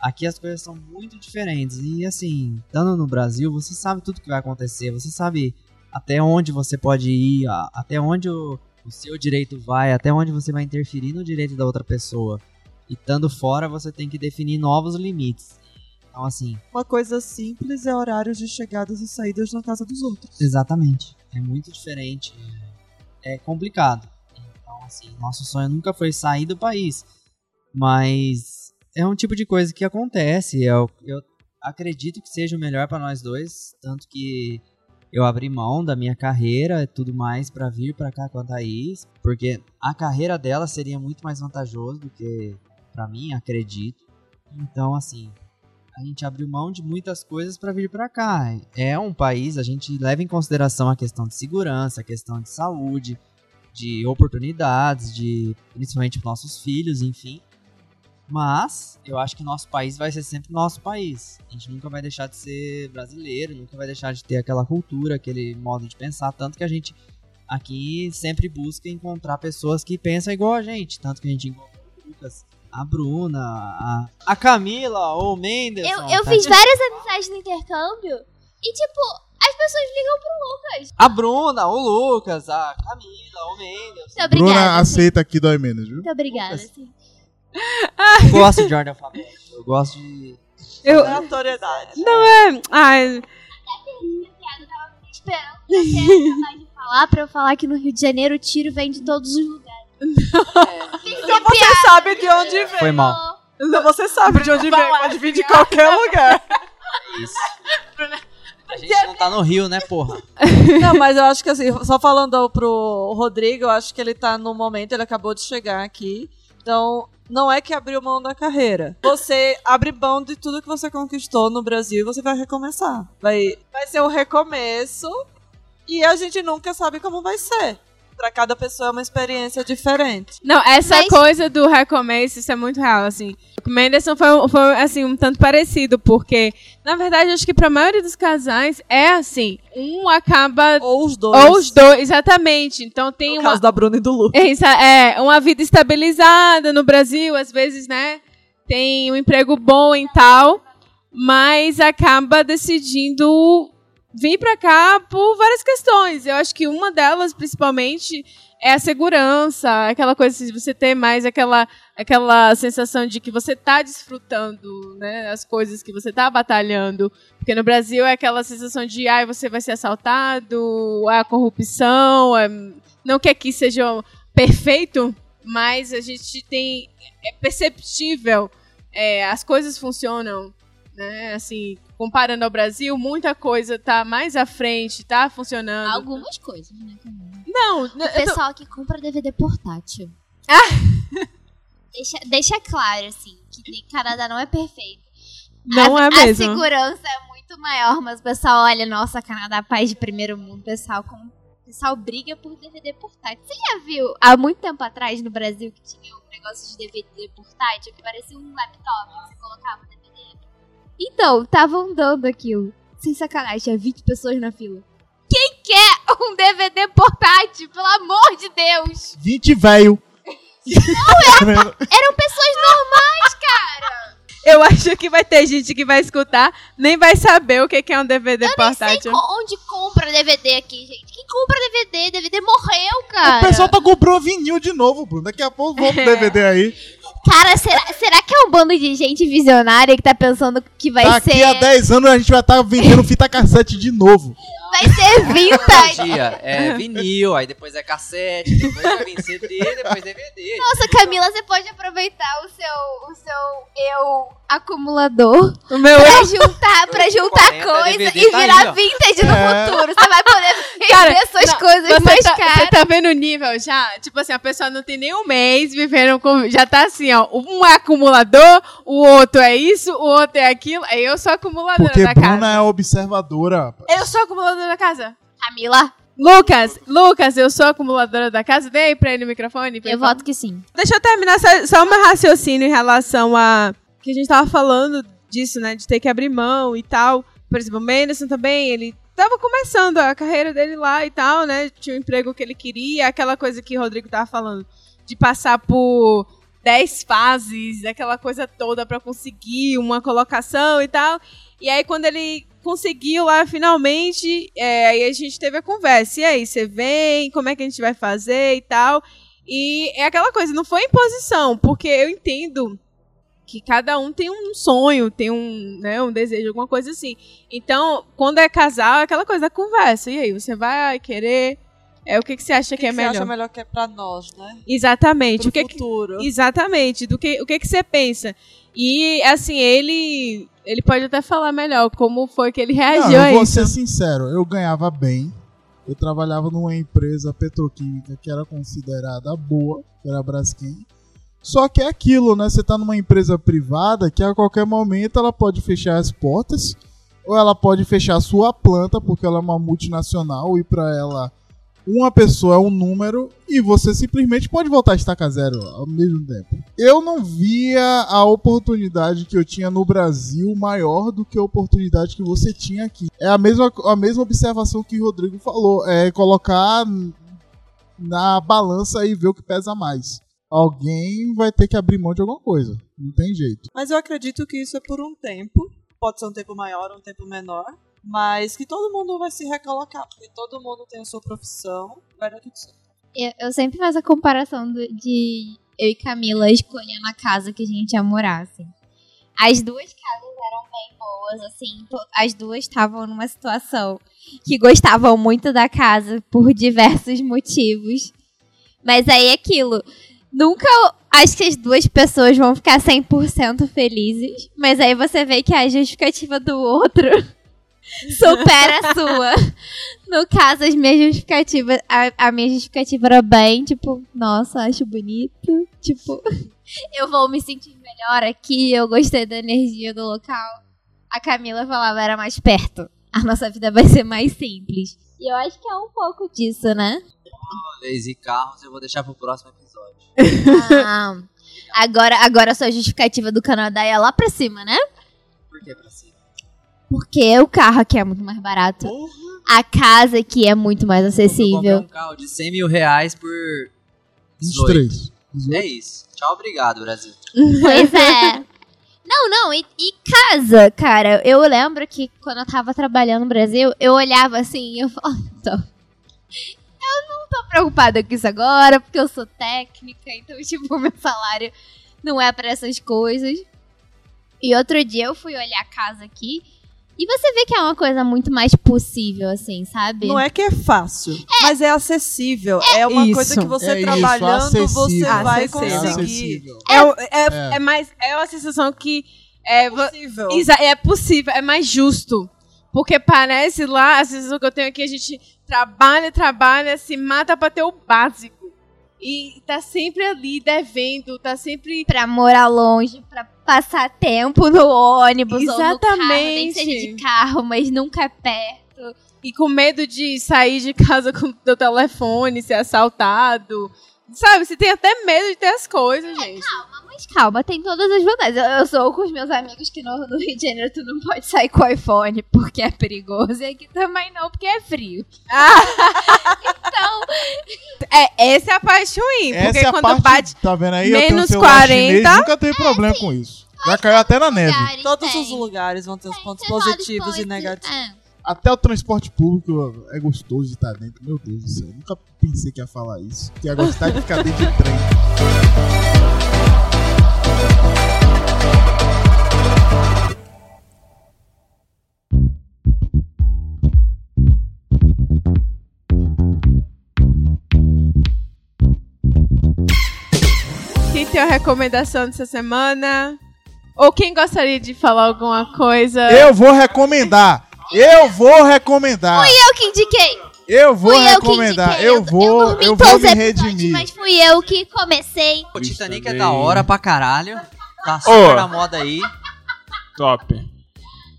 Aqui as coisas são muito diferentes. E assim, estando no Brasil, você sabe tudo que vai acontecer, você sabe até onde você pode ir, até onde o, o seu direito vai, até onde você vai interferir no direito da outra pessoa. E estando fora, você tem que definir novos limites. Então, assim, Uma coisa simples é horários de chegadas e saídas na casa dos outros. exatamente. É muito diferente. É é complicado. Então, assim, nosso sonho nunca foi sair do país. Mas é um tipo de coisa que acontece. Eu, eu acredito que seja o melhor para nós dois. Tanto que eu abri mão da minha carreira e tudo mais para vir para cá com a Thaís. Porque a carreira dela seria muito mais vantajoso do que para mim, acredito. Então, assim, a gente abriu mão de muitas coisas para vir para cá. É um país, a gente leva em consideração a questão de segurança, a questão de saúde, de oportunidades, de principalmente para nossos filhos, enfim. Mas eu acho que nosso país vai ser sempre nosso país. A gente nunca vai deixar de ser brasileiro, nunca vai deixar de ter aquela cultura, aquele modo de pensar, tanto que a gente aqui sempre busca encontrar pessoas que pensam igual a gente, tanto que a gente encontra o Lucas, a Bruna, a, a Camila, o Mendes. Eu, eu fiz várias amizades no intercâmbio e, tipo, as pessoas ligam pro Lucas. A Bruna, o Lucas, a Camila, o Mendes. Muito Bruna assim. aceita aqui dói menos, viu? Muito obrigada. assim. Eu gosto de ordem alfabética. Eu gosto de. Eu, Aleatoriedade. não é. Ai, Esperando você mais de falar pra eu falar que no Rio de Janeiro o tiro vem de todos os lugares. Então você sabe de onde vem. Foi mal. Então você sabe de onde vem. Pode vir de qualquer lugar. Isso. A gente não tá no Rio, né, porra? Não, mas eu acho que assim, só falando pro Rodrigo, eu acho que ele tá no momento, ele acabou de chegar aqui. Então, não é que abriu mão da carreira. Você abre mão de tudo que você conquistou no Brasil e você vai recomeçar. Vai, vai ser um recomeço e a gente nunca sabe como vai ser. Pra cada pessoa é uma experiência diferente. Não, essa Mas- coisa do recomeço, isso é muito real, assim. O Menderson foi, foi, assim, um tanto parecido, porque, na verdade, acho que pra maioria dos casais é assim. Um acaba... Ou os dois. Ou os dois, exatamente. Então tem No uma... caso da Bruna e do Lu. É, isso, é, uma vida estabilizada no Brasil, às vezes, né? Tem um emprego bom e tal, mas acaba decidindo vir pra cá por várias questões. Eu acho que uma delas, principalmente, é a segurança, aquela coisa de você ter mais aquela, aquela sensação de que você tá desfrutando, né, as coisas que você tá batalhando. Porque no Brasil é aquela sensação de, ai, você vai ser assaltado, a corrupção, é- não que aqui seja perfeito, mas a gente tem é perceptível, é, as coisas funcionam, né? Assim, comparando ao Brasil, muita coisa tá mais à frente, tá funcionando. Algumas coisas, né? Não, O eu tô- pessoal que compra DVD portátil. deixa, deixa claro, assim, que o Canadá não é perfeito. não a, é A mesmo. segurança é muito maior, mas o pessoal olha, nossa, Canadá, país de primeiro mundo, o pessoal, o pessoal briga por DVD portátil. Você já viu, há muito tempo atrás no Brasil, que tinha um negócio de DVD portátil, que parecia um laptop, que você colocava DVD? Então, estavam dando aquilo. Sem sacanagem, tinha 20 pessoas na fila. Quem quer um DVD portátil, pelo amor de Deus? 20 velho. Eram pessoas normais, cara. Eu acho que vai ter gente que vai escutar, nem vai saber o que é um DVD Sei portátil. co- onde compra DVD aqui, gente. Quem compra DVD? DVD morreu, cara. O pessoal tá comprando vinil de novo, Bruno. Daqui a pouco vamos pro DVD aí. Cara, será, será que é um bando de gente visionária que tá pensando que vai Daqui ser. a 10 anos a gente vai estar vendendo fita cassete de novo. Vai ser vintage. Dia é vinil, aí depois é cassete, depois vai vir CD, depois DVD. Nossa, Camila, você pode aproveitar o seu, o seu eu acumulador O meu pra juntar, pra juntar 40 coisa DVD e tá aí, virar ó. vintage no É. futuro. Você vai poder vender Cara, suas não, coisas Você mais tá, caras. você tá vendo o nível já? Tipo assim, a pessoa não tem nem um mês vivendo com. Já tá assim, ó. Um é acumulador, o outro é isso, o outro é aquilo. Aí eu sou acumuladora Porque da Bruna casa. é observadora. Eu sou acumuladora da casa. Camila, Lucas, Lucas, eu sou acumuladora da casa. Vem aí pra ele o microfone. eu voto que sim. Deixa eu terminar só, só o meu raciocínio em relação a. Que a gente tava falando disso, né? De ter que abrir mão e tal. Por exemplo, o Menderson também, ele tava começando a carreira dele lá e tal, né? Tinha um emprego que ele queria, aquela coisa que o Rodrigo tava falando, de passar por 10 fases, aquela coisa toda pra conseguir uma colocação e tal. E aí, quando ele conseguiu lá finalmente, é, aí a gente teve a conversa. E aí, você vem? Como é que a gente vai fazer e tal? E é aquela coisa, não foi imposição, porque eu entendo que cada um tem um sonho, tem um, né, um desejo, alguma coisa assim. Então, quando é casal, é aquela coisa da conversa. E aí, você vai querer. É o que, que você acha O que, é você melhor? acha melhor que é pra nós, né? Exatamente. Pro o que que- futuro. Exatamente. Do que, o que, que você pensa? E, assim, ele. Ele pode até falar melhor como foi que ele Não, reagiu a eu vou ser sincero, eu ganhava bem. Eu trabalhava numa empresa petroquímica que era considerada boa, que era a Braskem. Só que é aquilo, né? Você tá numa empresa privada que a qualquer momento ela pode fechar as portas, ou ela pode fechar a sua planta, porque ela é uma multinacional e pra ela uma pessoa é um número e você simplesmente pode voltar a estaca zero ao mesmo tempo. Eu não via a oportunidade que eu tinha no Brasil maior do que a oportunidade que você tinha aqui. É a mesma, a mesma observação que o Rodrigo falou, é colocar na balança e ver o que pesa mais. Alguém vai ter que abrir mão de alguma coisa, não tem jeito. Mas eu acredito que isso é por um tempo. Pode ser um tempo maior, um tempo menor. Mas que todo mundo vai se recolocar, porque todo mundo tem a sua profissão. Vai dar tudo certo. Eu, eu sempre faço a comparação do- de eu e Camila escolhendo a casa que a gente ia morar, assim. As duas casas eram bem boas, assim. As duas estavam numa situação que gostavam muito da casa por diversos motivos. Mas aí é aquilo. Nunca. acho que as duas pessoas vão ficar 100% felizes. Mas aí você vê que a justificativa do outro supera a sua. No caso, as minhas justificativas. A, a minha justificativa era bem, tipo, nossa, acho bonito. Tipo, eu vou me sentir melhor aqui, eu gostei da energia do local. A Camila falava, era mais perto. A nossa vida vai ser mais simples. E eu acho que é um pouco disso, né? Leis e carros eu vou deixar pro próximo episódio. Ah, agora, agora a sua justificativa do Canadá é lá pra cima, né? Por que pra cima? Porque o carro aqui é muito mais barato. A casa aqui é muito mais acessível. um carro de 100 mil reais por 18. 23. É isso. Tchau, obrigado, Brasil. Pois é. Não, não, e, e casa, cara. Eu lembro que quando eu tava trabalhando no Brasil, eu olhava assim e eu falava, "Tô- eu não tô preocupada com isso agora, porque eu sou técnica, então, tipo, meu salário não é pra essas coisas. E outro dia eu fui olhar a casa aqui e você vê que é uma coisa muito mais possível, assim, sabe? Não é que é fácil, mas é acessível. É, uma Isso. coisa que você É isso, trabalhando, você acessível. vai. É conseguir. É, é, É. é mais. É uma sensação que. É, Possível. É possível, é mais justo. Porque parece lá, a sensação que eu tenho aqui, a gente trabalha, trabalha, se mata pra ter o básico. E tá sempre ali devendo, tá sempre. Pra morar longe, pra passar tempo no ônibus ou no carro, nem Exatamente. seja de carro, mas nunca é perto. E com medo de sair de casa com o teu telefone, ser assaltado. Sabe, você tem até medo de ter as coisas, gente. Mas calma, tem todas as vantagens. Eu, eu sou com os meus amigos que no, no Rio de Janeiro tu não pode sair com o iPhone porque é perigoso. E aqui também não, porque é frio. então, É, essa é a parte ruim. Essa porque é a quando parte, bate. tá vendo aí? Eu menos celular 40, chinês, nunca teve problema com isso. Já caiu até na neve. lugares Todos tem. os lugares vão ter os pontos Tem vários positivos e pontos. negativos. É. Até o transporte público é gostoso de estar dentro. Meu Deus do céu. Nunca pensei que ia falar isso. Que ia gostar de ficar dentro de trem. Quem tem a recomendação dessa semana? Ou quem gostaria de falar alguma coisa? Eu vou recomendar. Eu vou recomendar. Eu que indiquei. Eu vou fui eu recomendar. indiquei. Eu vou, eu em vou me redimir. Mas fui eu que comecei. O Titanic é da hora pra caralho. Tá super Ô. na moda aí. Top.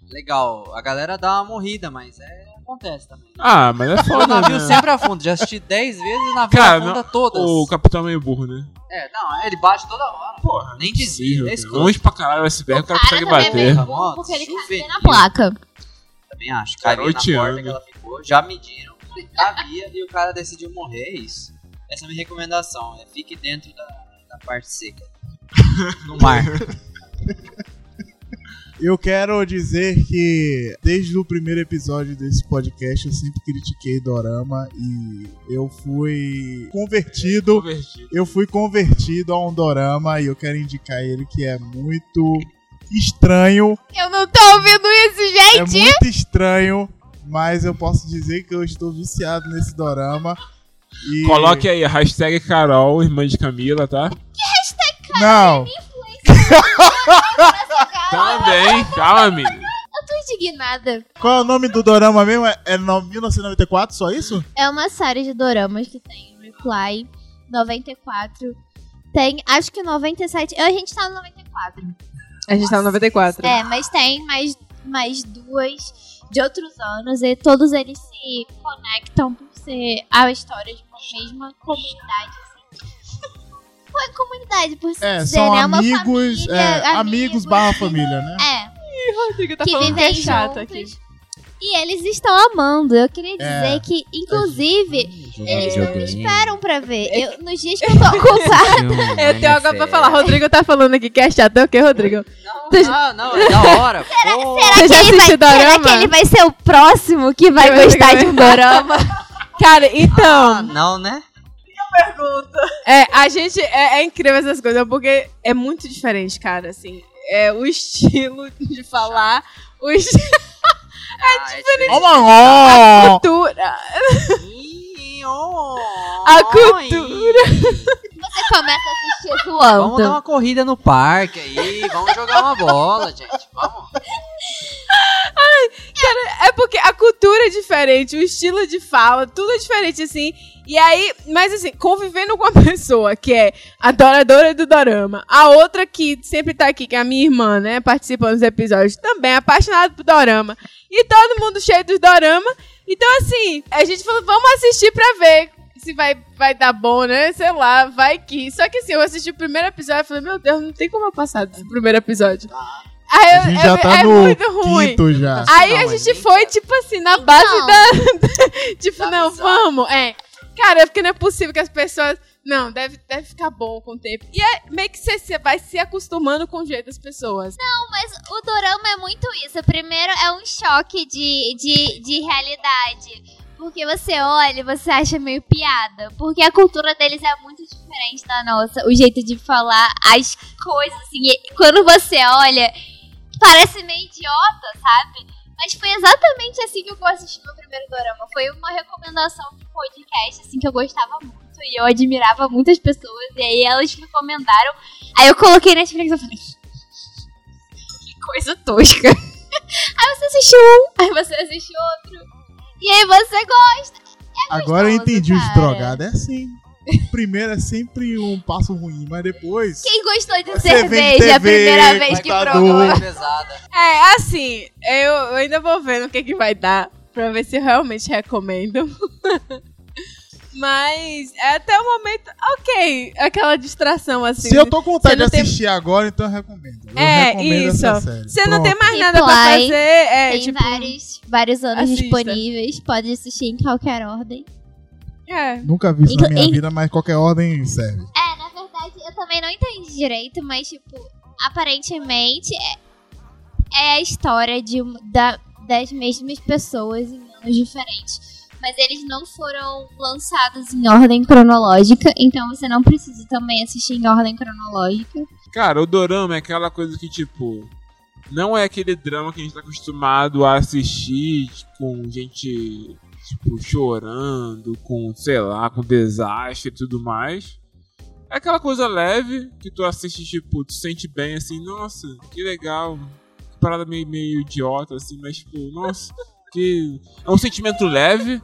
Legal. A galera dá uma morrida, mas é... acontece também. Ah, mas é O foda, navio né? sempre afunda. Já assisti 10 vezes e o navio Cara, afunda não- todas. O capitão é meio burro, né? É, não, ele bate toda hora. Porra, Nem desvia, é cara. escroto. Longe pra caralho o iceberg, o cara Cara, consegue é bater. porque ele caiu na placa. Também acho. Caiu na porta que ela ficou. Já mediram. Havia e o cara decidiu morrer. É isso. Essa é a minha recomendação. É fique dentro da, da parte seca. No mar. Eu quero dizer que desde o primeiro episódio desse podcast eu sempre critiquei Dorama e eu fui convertido. Convertido. Eu fui convertido a um Dorama e eu quero indicar ele que é muito estranho. Eu não tô ouvindo isso, É gente. muito estranho, mas eu posso dizer que eu estou viciado nesse Dorama. E... Coloque aí a hashtag Carol, irmã de Camila, tá? Não, Também, calma, menino. Tô indignada. qual é o nome do Dorama mesmo? É, é no- 1994, só isso? É uma série de doramas que tem Reply 94. Tem, acho que 97. A gente tá no 94. A gente tá no 94. É, mas tem mais, mais duas de outros anos e todos eles se conectam por ser a história de uma mesma comunidade. Assim. Foi comunidade, por se É, dizer, são né? Uma amigos, família, é, amigos barra família, né? É, Rodrigo tá que falando que é chato aqui. E eles estão amando. Eu queria dizer É. que, inclusive, eles não bem. esperam pra ver. Eu, nos dias que eu tô ocupada. Eu tenho algo pra falar. Rodrigo tá falando aqui que é chato. É o que, Rodrigo? Não, não, é da hora. Pô. Você já ele vai, será que ele vai ser o próximo que vai Que vai gostar de um dorama? Cara, Ah, então. não, né? É, a gente. É, é incrível essas coisas, porque é muito diferente, cara, assim. É o estilo de falar, o estilo, Ah, é diferente. Oh, mano! cultura. Ih, oh, A cultura. Você começa a assistir Vamos dar zoando. uma corrida no parque aí, vamos jogar uma bola, gente. Vamos. É porque a cultura é diferente, o estilo de fala, tudo é diferente, assim. E aí, mas assim, convivendo com uma pessoa que é adoradora do dorama, a outra que sempre tá aqui, que é a minha irmã, né, participando dos episódios, também é apaixonada por dorama. E todo mundo cheio dos dorama. Então, assim, a gente falou, vamos assistir pra ver se vai, vai dar bom, né? Sei lá, vai que. Só que assim, eu assisti o primeiro episódio e falei, meu Deus, não tem como eu passar desse primeiro episódio. Aí, A eu- gente é, já tá é no muito ruim. quinto já. Aí a Não, gente mas foi, tipo assim, na base Não. da. tipo, Da não, amizade. vamos. É. Cara, é porque não é possível que as pessoas. Não, deve, deve ficar bom com o tempo. E é meio que você, vai se acostumando com o jeito das pessoas. Mas o dorama é muito isso. Primeiro é um choque de, de, de realidade. Porque você olha e você acha meio piada. Porque a cultura deles é muito diferente da nossa. O jeito de falar, as coisas, assim. Quando você olha, parece meio idiota, sabe? Mas foi exatamente assim que eu assisti meu primeiro dorama. Foi uma recomendação de podcast, assim, que eu gostava muito. E eu admirava muitas pessoas. E aí elas me recomendaram. Aí eu coloquei na Netflix e falei. Que coisa tosca. Aí você assistiu um, aí você assistiu outro. E aí você gosta. Agora eu entendi os cara. drogados. É assim. Primeiro é sempre um passo ruim, mas depois. Quem gostou de cerveja TV, a primeira vez que provou? Pesada. É, assim, eu, ainda vou ver no que, que vai dar. Pra ver se eu realmente recomendo. Mas é até o momento, ok. Aquela distração assim. Se eu tô com vontade de não tem- assistir agora, então eu recomendo. Eu É, isso. Você não tem mais nada pra fazer. É, Tem tipo. vários, vários anos assista. disponíveis. Pode assistir em qualquer ordem. É. Nunca vi isso na Inclu- minha in- vida, mas qualquer ordem serve. É, na verdade, eu também não entendi direito, mas, tipo, aparentemente é, é a história de, da, das mesmas pessoas em anos diferentes. Mas eles não foram lançados em ordem cronológica, então você não precisa também assistir em ordem cronológica. Cara, o dorama é aquela coisa que, tipo, não é aquele drama que a gente tá acostumado a assistir com gente, tipo, chorando, com, sei lá, com desastre e tudo mais. É aquela coisa leve que tu assiste, tipo, tu sente bem, assim, nossa, que legal. Que parada meio, meio idiota, assim, mas, tipo, nossa, que. É um sentimento leve.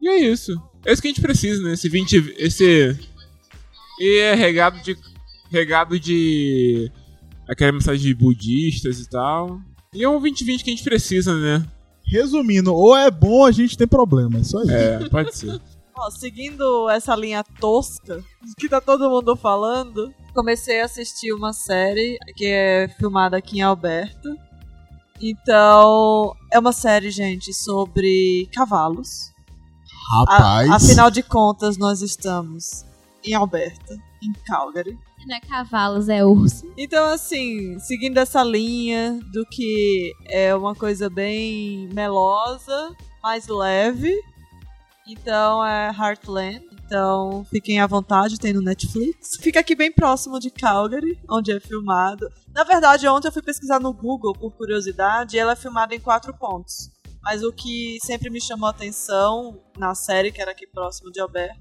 E é isso. É isso que a gente precisa, né? Esse 20. Esse. E é regado de regado de aquela mensagem de budistas e tal. E é um 2020 que a gente precisa, né? Resumindo, ou é bom ou a gente tem problema. É só isso. É, pode ser. Ó, seguindo essa linha tosca que tá todo mundo falando, comecei a assistir uma série que é filmada aqui em Alberta. Então, é uma série, gente, sobre cavalos. A- Rapaz. afinal de contas, nós estamos em Alberta, em Calgary. Não é cavalos, é urso. Então, assim, seguindo essa linha do que é uma coisa bem melosa, mais leve. Então é Heartland. Então fiquem à vontade, tem no Netflix. Fica aqui bem próximo de Calgary, onde é filmado. Na verdade, ontem eu fui pesquisar no Google por curiosidade e ela é filmada em quatro pontos. Mas o que sempre me chamou a atenção na série, que era aqui próximo de Alberta,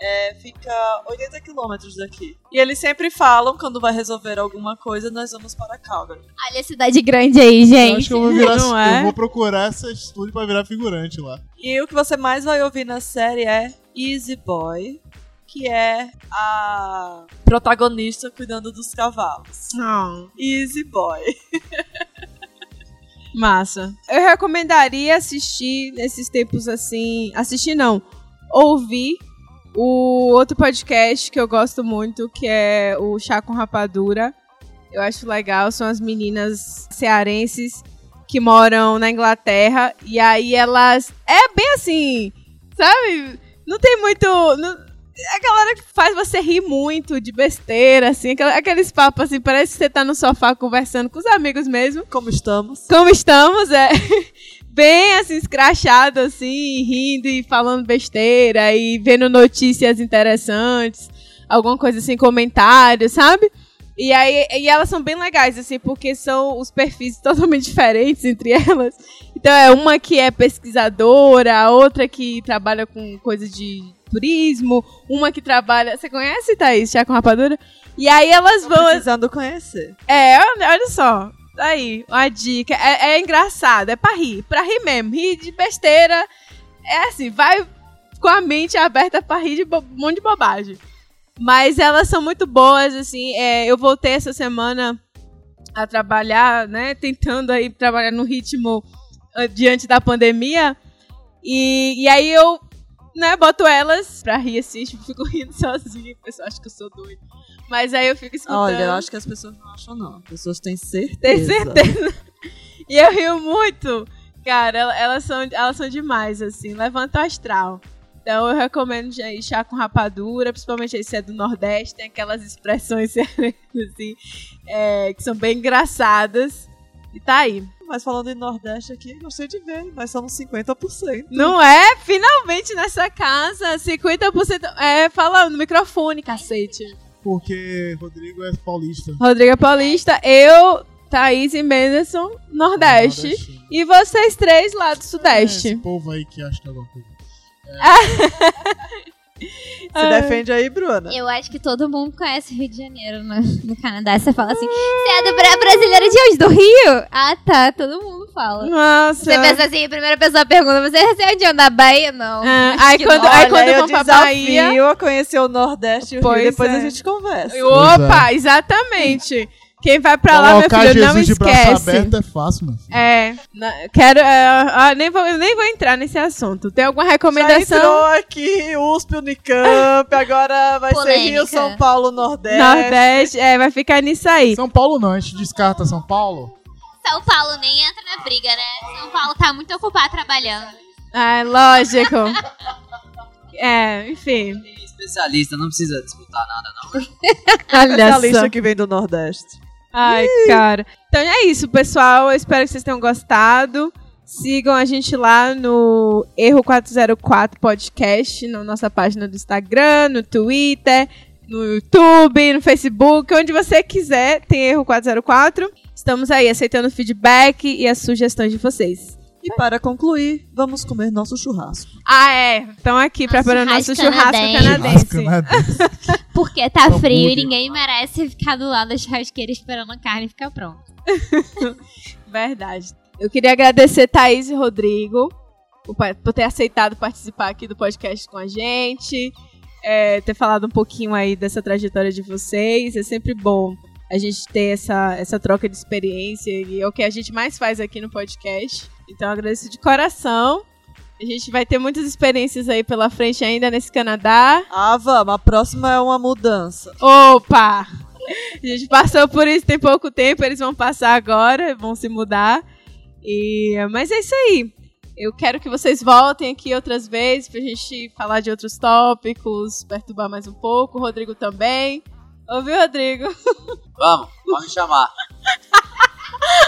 é, fica 80 quilômetros daqui. E eles sempre falam, quando vai resolver alguma coisa, nós vamos para Calgary. Olha a cidade grande aí, Eu acho gente. que eu vou, virar, Não é? eu vou procurar essa estúdio pra virar figurante lá. E o que você mais vai ouvir na série é Easy Boy, que é a protagonista cuidando dos cavalos. Não. Easy Boy. Massa. Eu recomendaria assistir nesses tempos assim. Assistir não. Ouvir o outro podcast que eu gosto muito, que é o Chá com Rapadura. Eu acho legal. São as meninas cearenses que moram na Inglaterra. E aí elas. É bem assim. Sabe? Não tem muito. não- a galera que faz você rir muito de besteira, assim, aqueles papos assim, parece que você tá no sofá conversando com os amigos mesmo. Como estamos? Como estamos, é bem assim, escrachado, assim, rindo e falando besteira e vendo notícias interessantes, alguma coisa assim, comentários, sabe? E aí, e elas são bem legais, assim, porque são os perfis totalmente diferentes entre elas. Então é uma que é pesquisadora, a outra que trabalha com coisa de turismo, uma que trabalha. Você conhece, Thaís, chá com rapadura? E aí elas Tô vão. precisando conhecer. É, olha, olha só. Tá Aí, uma dica. É, é engraçado, é pra rir. Pra rir mesmo. Rir de besteira. É assim, vai com a mente aberta pra rir de um monte de bobagem. Mas elas são muito boas, assim. é, eu voltei essa semana a trabalhar, né? Tentando aí trabalhar no ritmo ah, diante da pandemia. E, e aí eu, né, boto elas pra rir assim, tipo, fico rindo sozinha. O pessoal acha que eu sou doida. Mas aí eu fico escutando. Olha, eu acho que as pessoas não acham, não. As pessoas têm certeza. Tem certeza. E eu rio muito. Cara, el- elas são, elas são demais, assim. Levanta o astral. Então eu recomendo já ir chá com rapadura, principalmente aí se é do Nordeste, tem aquelas expressões assim, é, que são bem engraçadas. E tá aí. Mas falando em Nordeste aqui, gostei de ver. Nós somos 50%. Não é? Finalmente nessa casa, 50% é fala no microfone, cacete. Porque Rodrigo é paulista. Rodrigo Paulista, eu, Thaís e Menderson, Nordeste. Nordestino. E vocês três lá do É, Sudeste. esse povo aí que acha que é alguma coisa. Se defende aí, Bruna. Eu acho que todo mundo conhece o Rio de Janeiro no, no Canadá. Você fala assim, você é do Bra brasileira de onde? Do Rio? Ah, tá. Todo mundo fala. Nossa. Você pensa assim, a primeira pessoa pergunta, você é de onde? Da Bahia? Não. Ah, Acho aí quando, não. aí Olha, quando eu for pra Bahia. a conhecer o Nordeste e o Pois Rio. Depois é. a gente conversa. Opa, exatamente. Quem vai pra lá, meu filho, não Jesus de braço esquece. aberto é fácil, meu filho. É, na- quero. é, nem, vou, nem vou entrar nesse assunto. Tem alguma Já recomendação? entrou aqui, USP, Unicamp, agora vai ser Polêmica. Rio, São Paulo, Nordeste. Nordeste, é, vai ficar nisso aí. São Paulo não, a gente descarta São Paulo. São Paulo nem entra na briga, né? São Paulo tá muito ocupado trabalhando. Ah, lógico. É, enfim. Tem especialista, não precisa disputar nada, não. Olha só. Especialista que vem do Nordeste. Ai, cara. Então é isso, pessoal. Eu espero que vocês tenham gostado. Sigam a gente lá no Erro 404 Podcast, na nossa página do Instagram, no Twitter, no YouTube, no Facebook, onde você quiser, tem Erro 404. Estamos aí aceitando o feedback e as sugestões de vocês. E para concluir, vamos comer nosso churrasco. Ah, é. Estão aqui preparando nosso churrasco canadense. canadense. Canadense. Porque tá Hambúrguer. frio e ninguém merece ficar do lado da churrasqueira esperando a carne ficar pronta. Verdade. Eu queria agradecer Thaís e Rodrigo por ter aceitado participar aqui do podcast com a gente, é, ter falado um pouquinho aí dessa trajetória de vocês. É sempre bom a gente ter essa, essa troca de experiência e é o que a gente mais faz aqui no podcast. Então eu agradeço de coração. A gente vai ter muitas experiências aí pela frente ainda nesse Canadá. Ah, vamos. A próxima é uma mudança. Opa! A gente passou por isso tem pouco tempo, eles vão passar agora, vão se mudar. E, mas é isso aí. Eu quero que vocês voltem aqui outras vezes pra gente falar de outros tópicos, perturbar mais um pouco. O Rodrigo também. Ouviu, Rodrigo? Vamos, pode me chamar.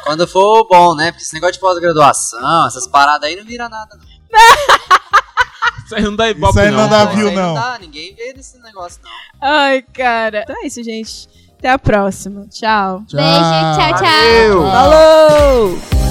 Quando for bom, né? Porque esse negócio de pós-graduação, essas paradas aí não vira nada, não. Isso aí não dá ibope, Isso aí não dá Isso viu, aí não. dá, ninguém vê nesse negócio, não. Ai, cara. Então é isso, gente. Até a próxima. Tchau. Tchau. Beijo, tchau, tchau. Valeu! Falou!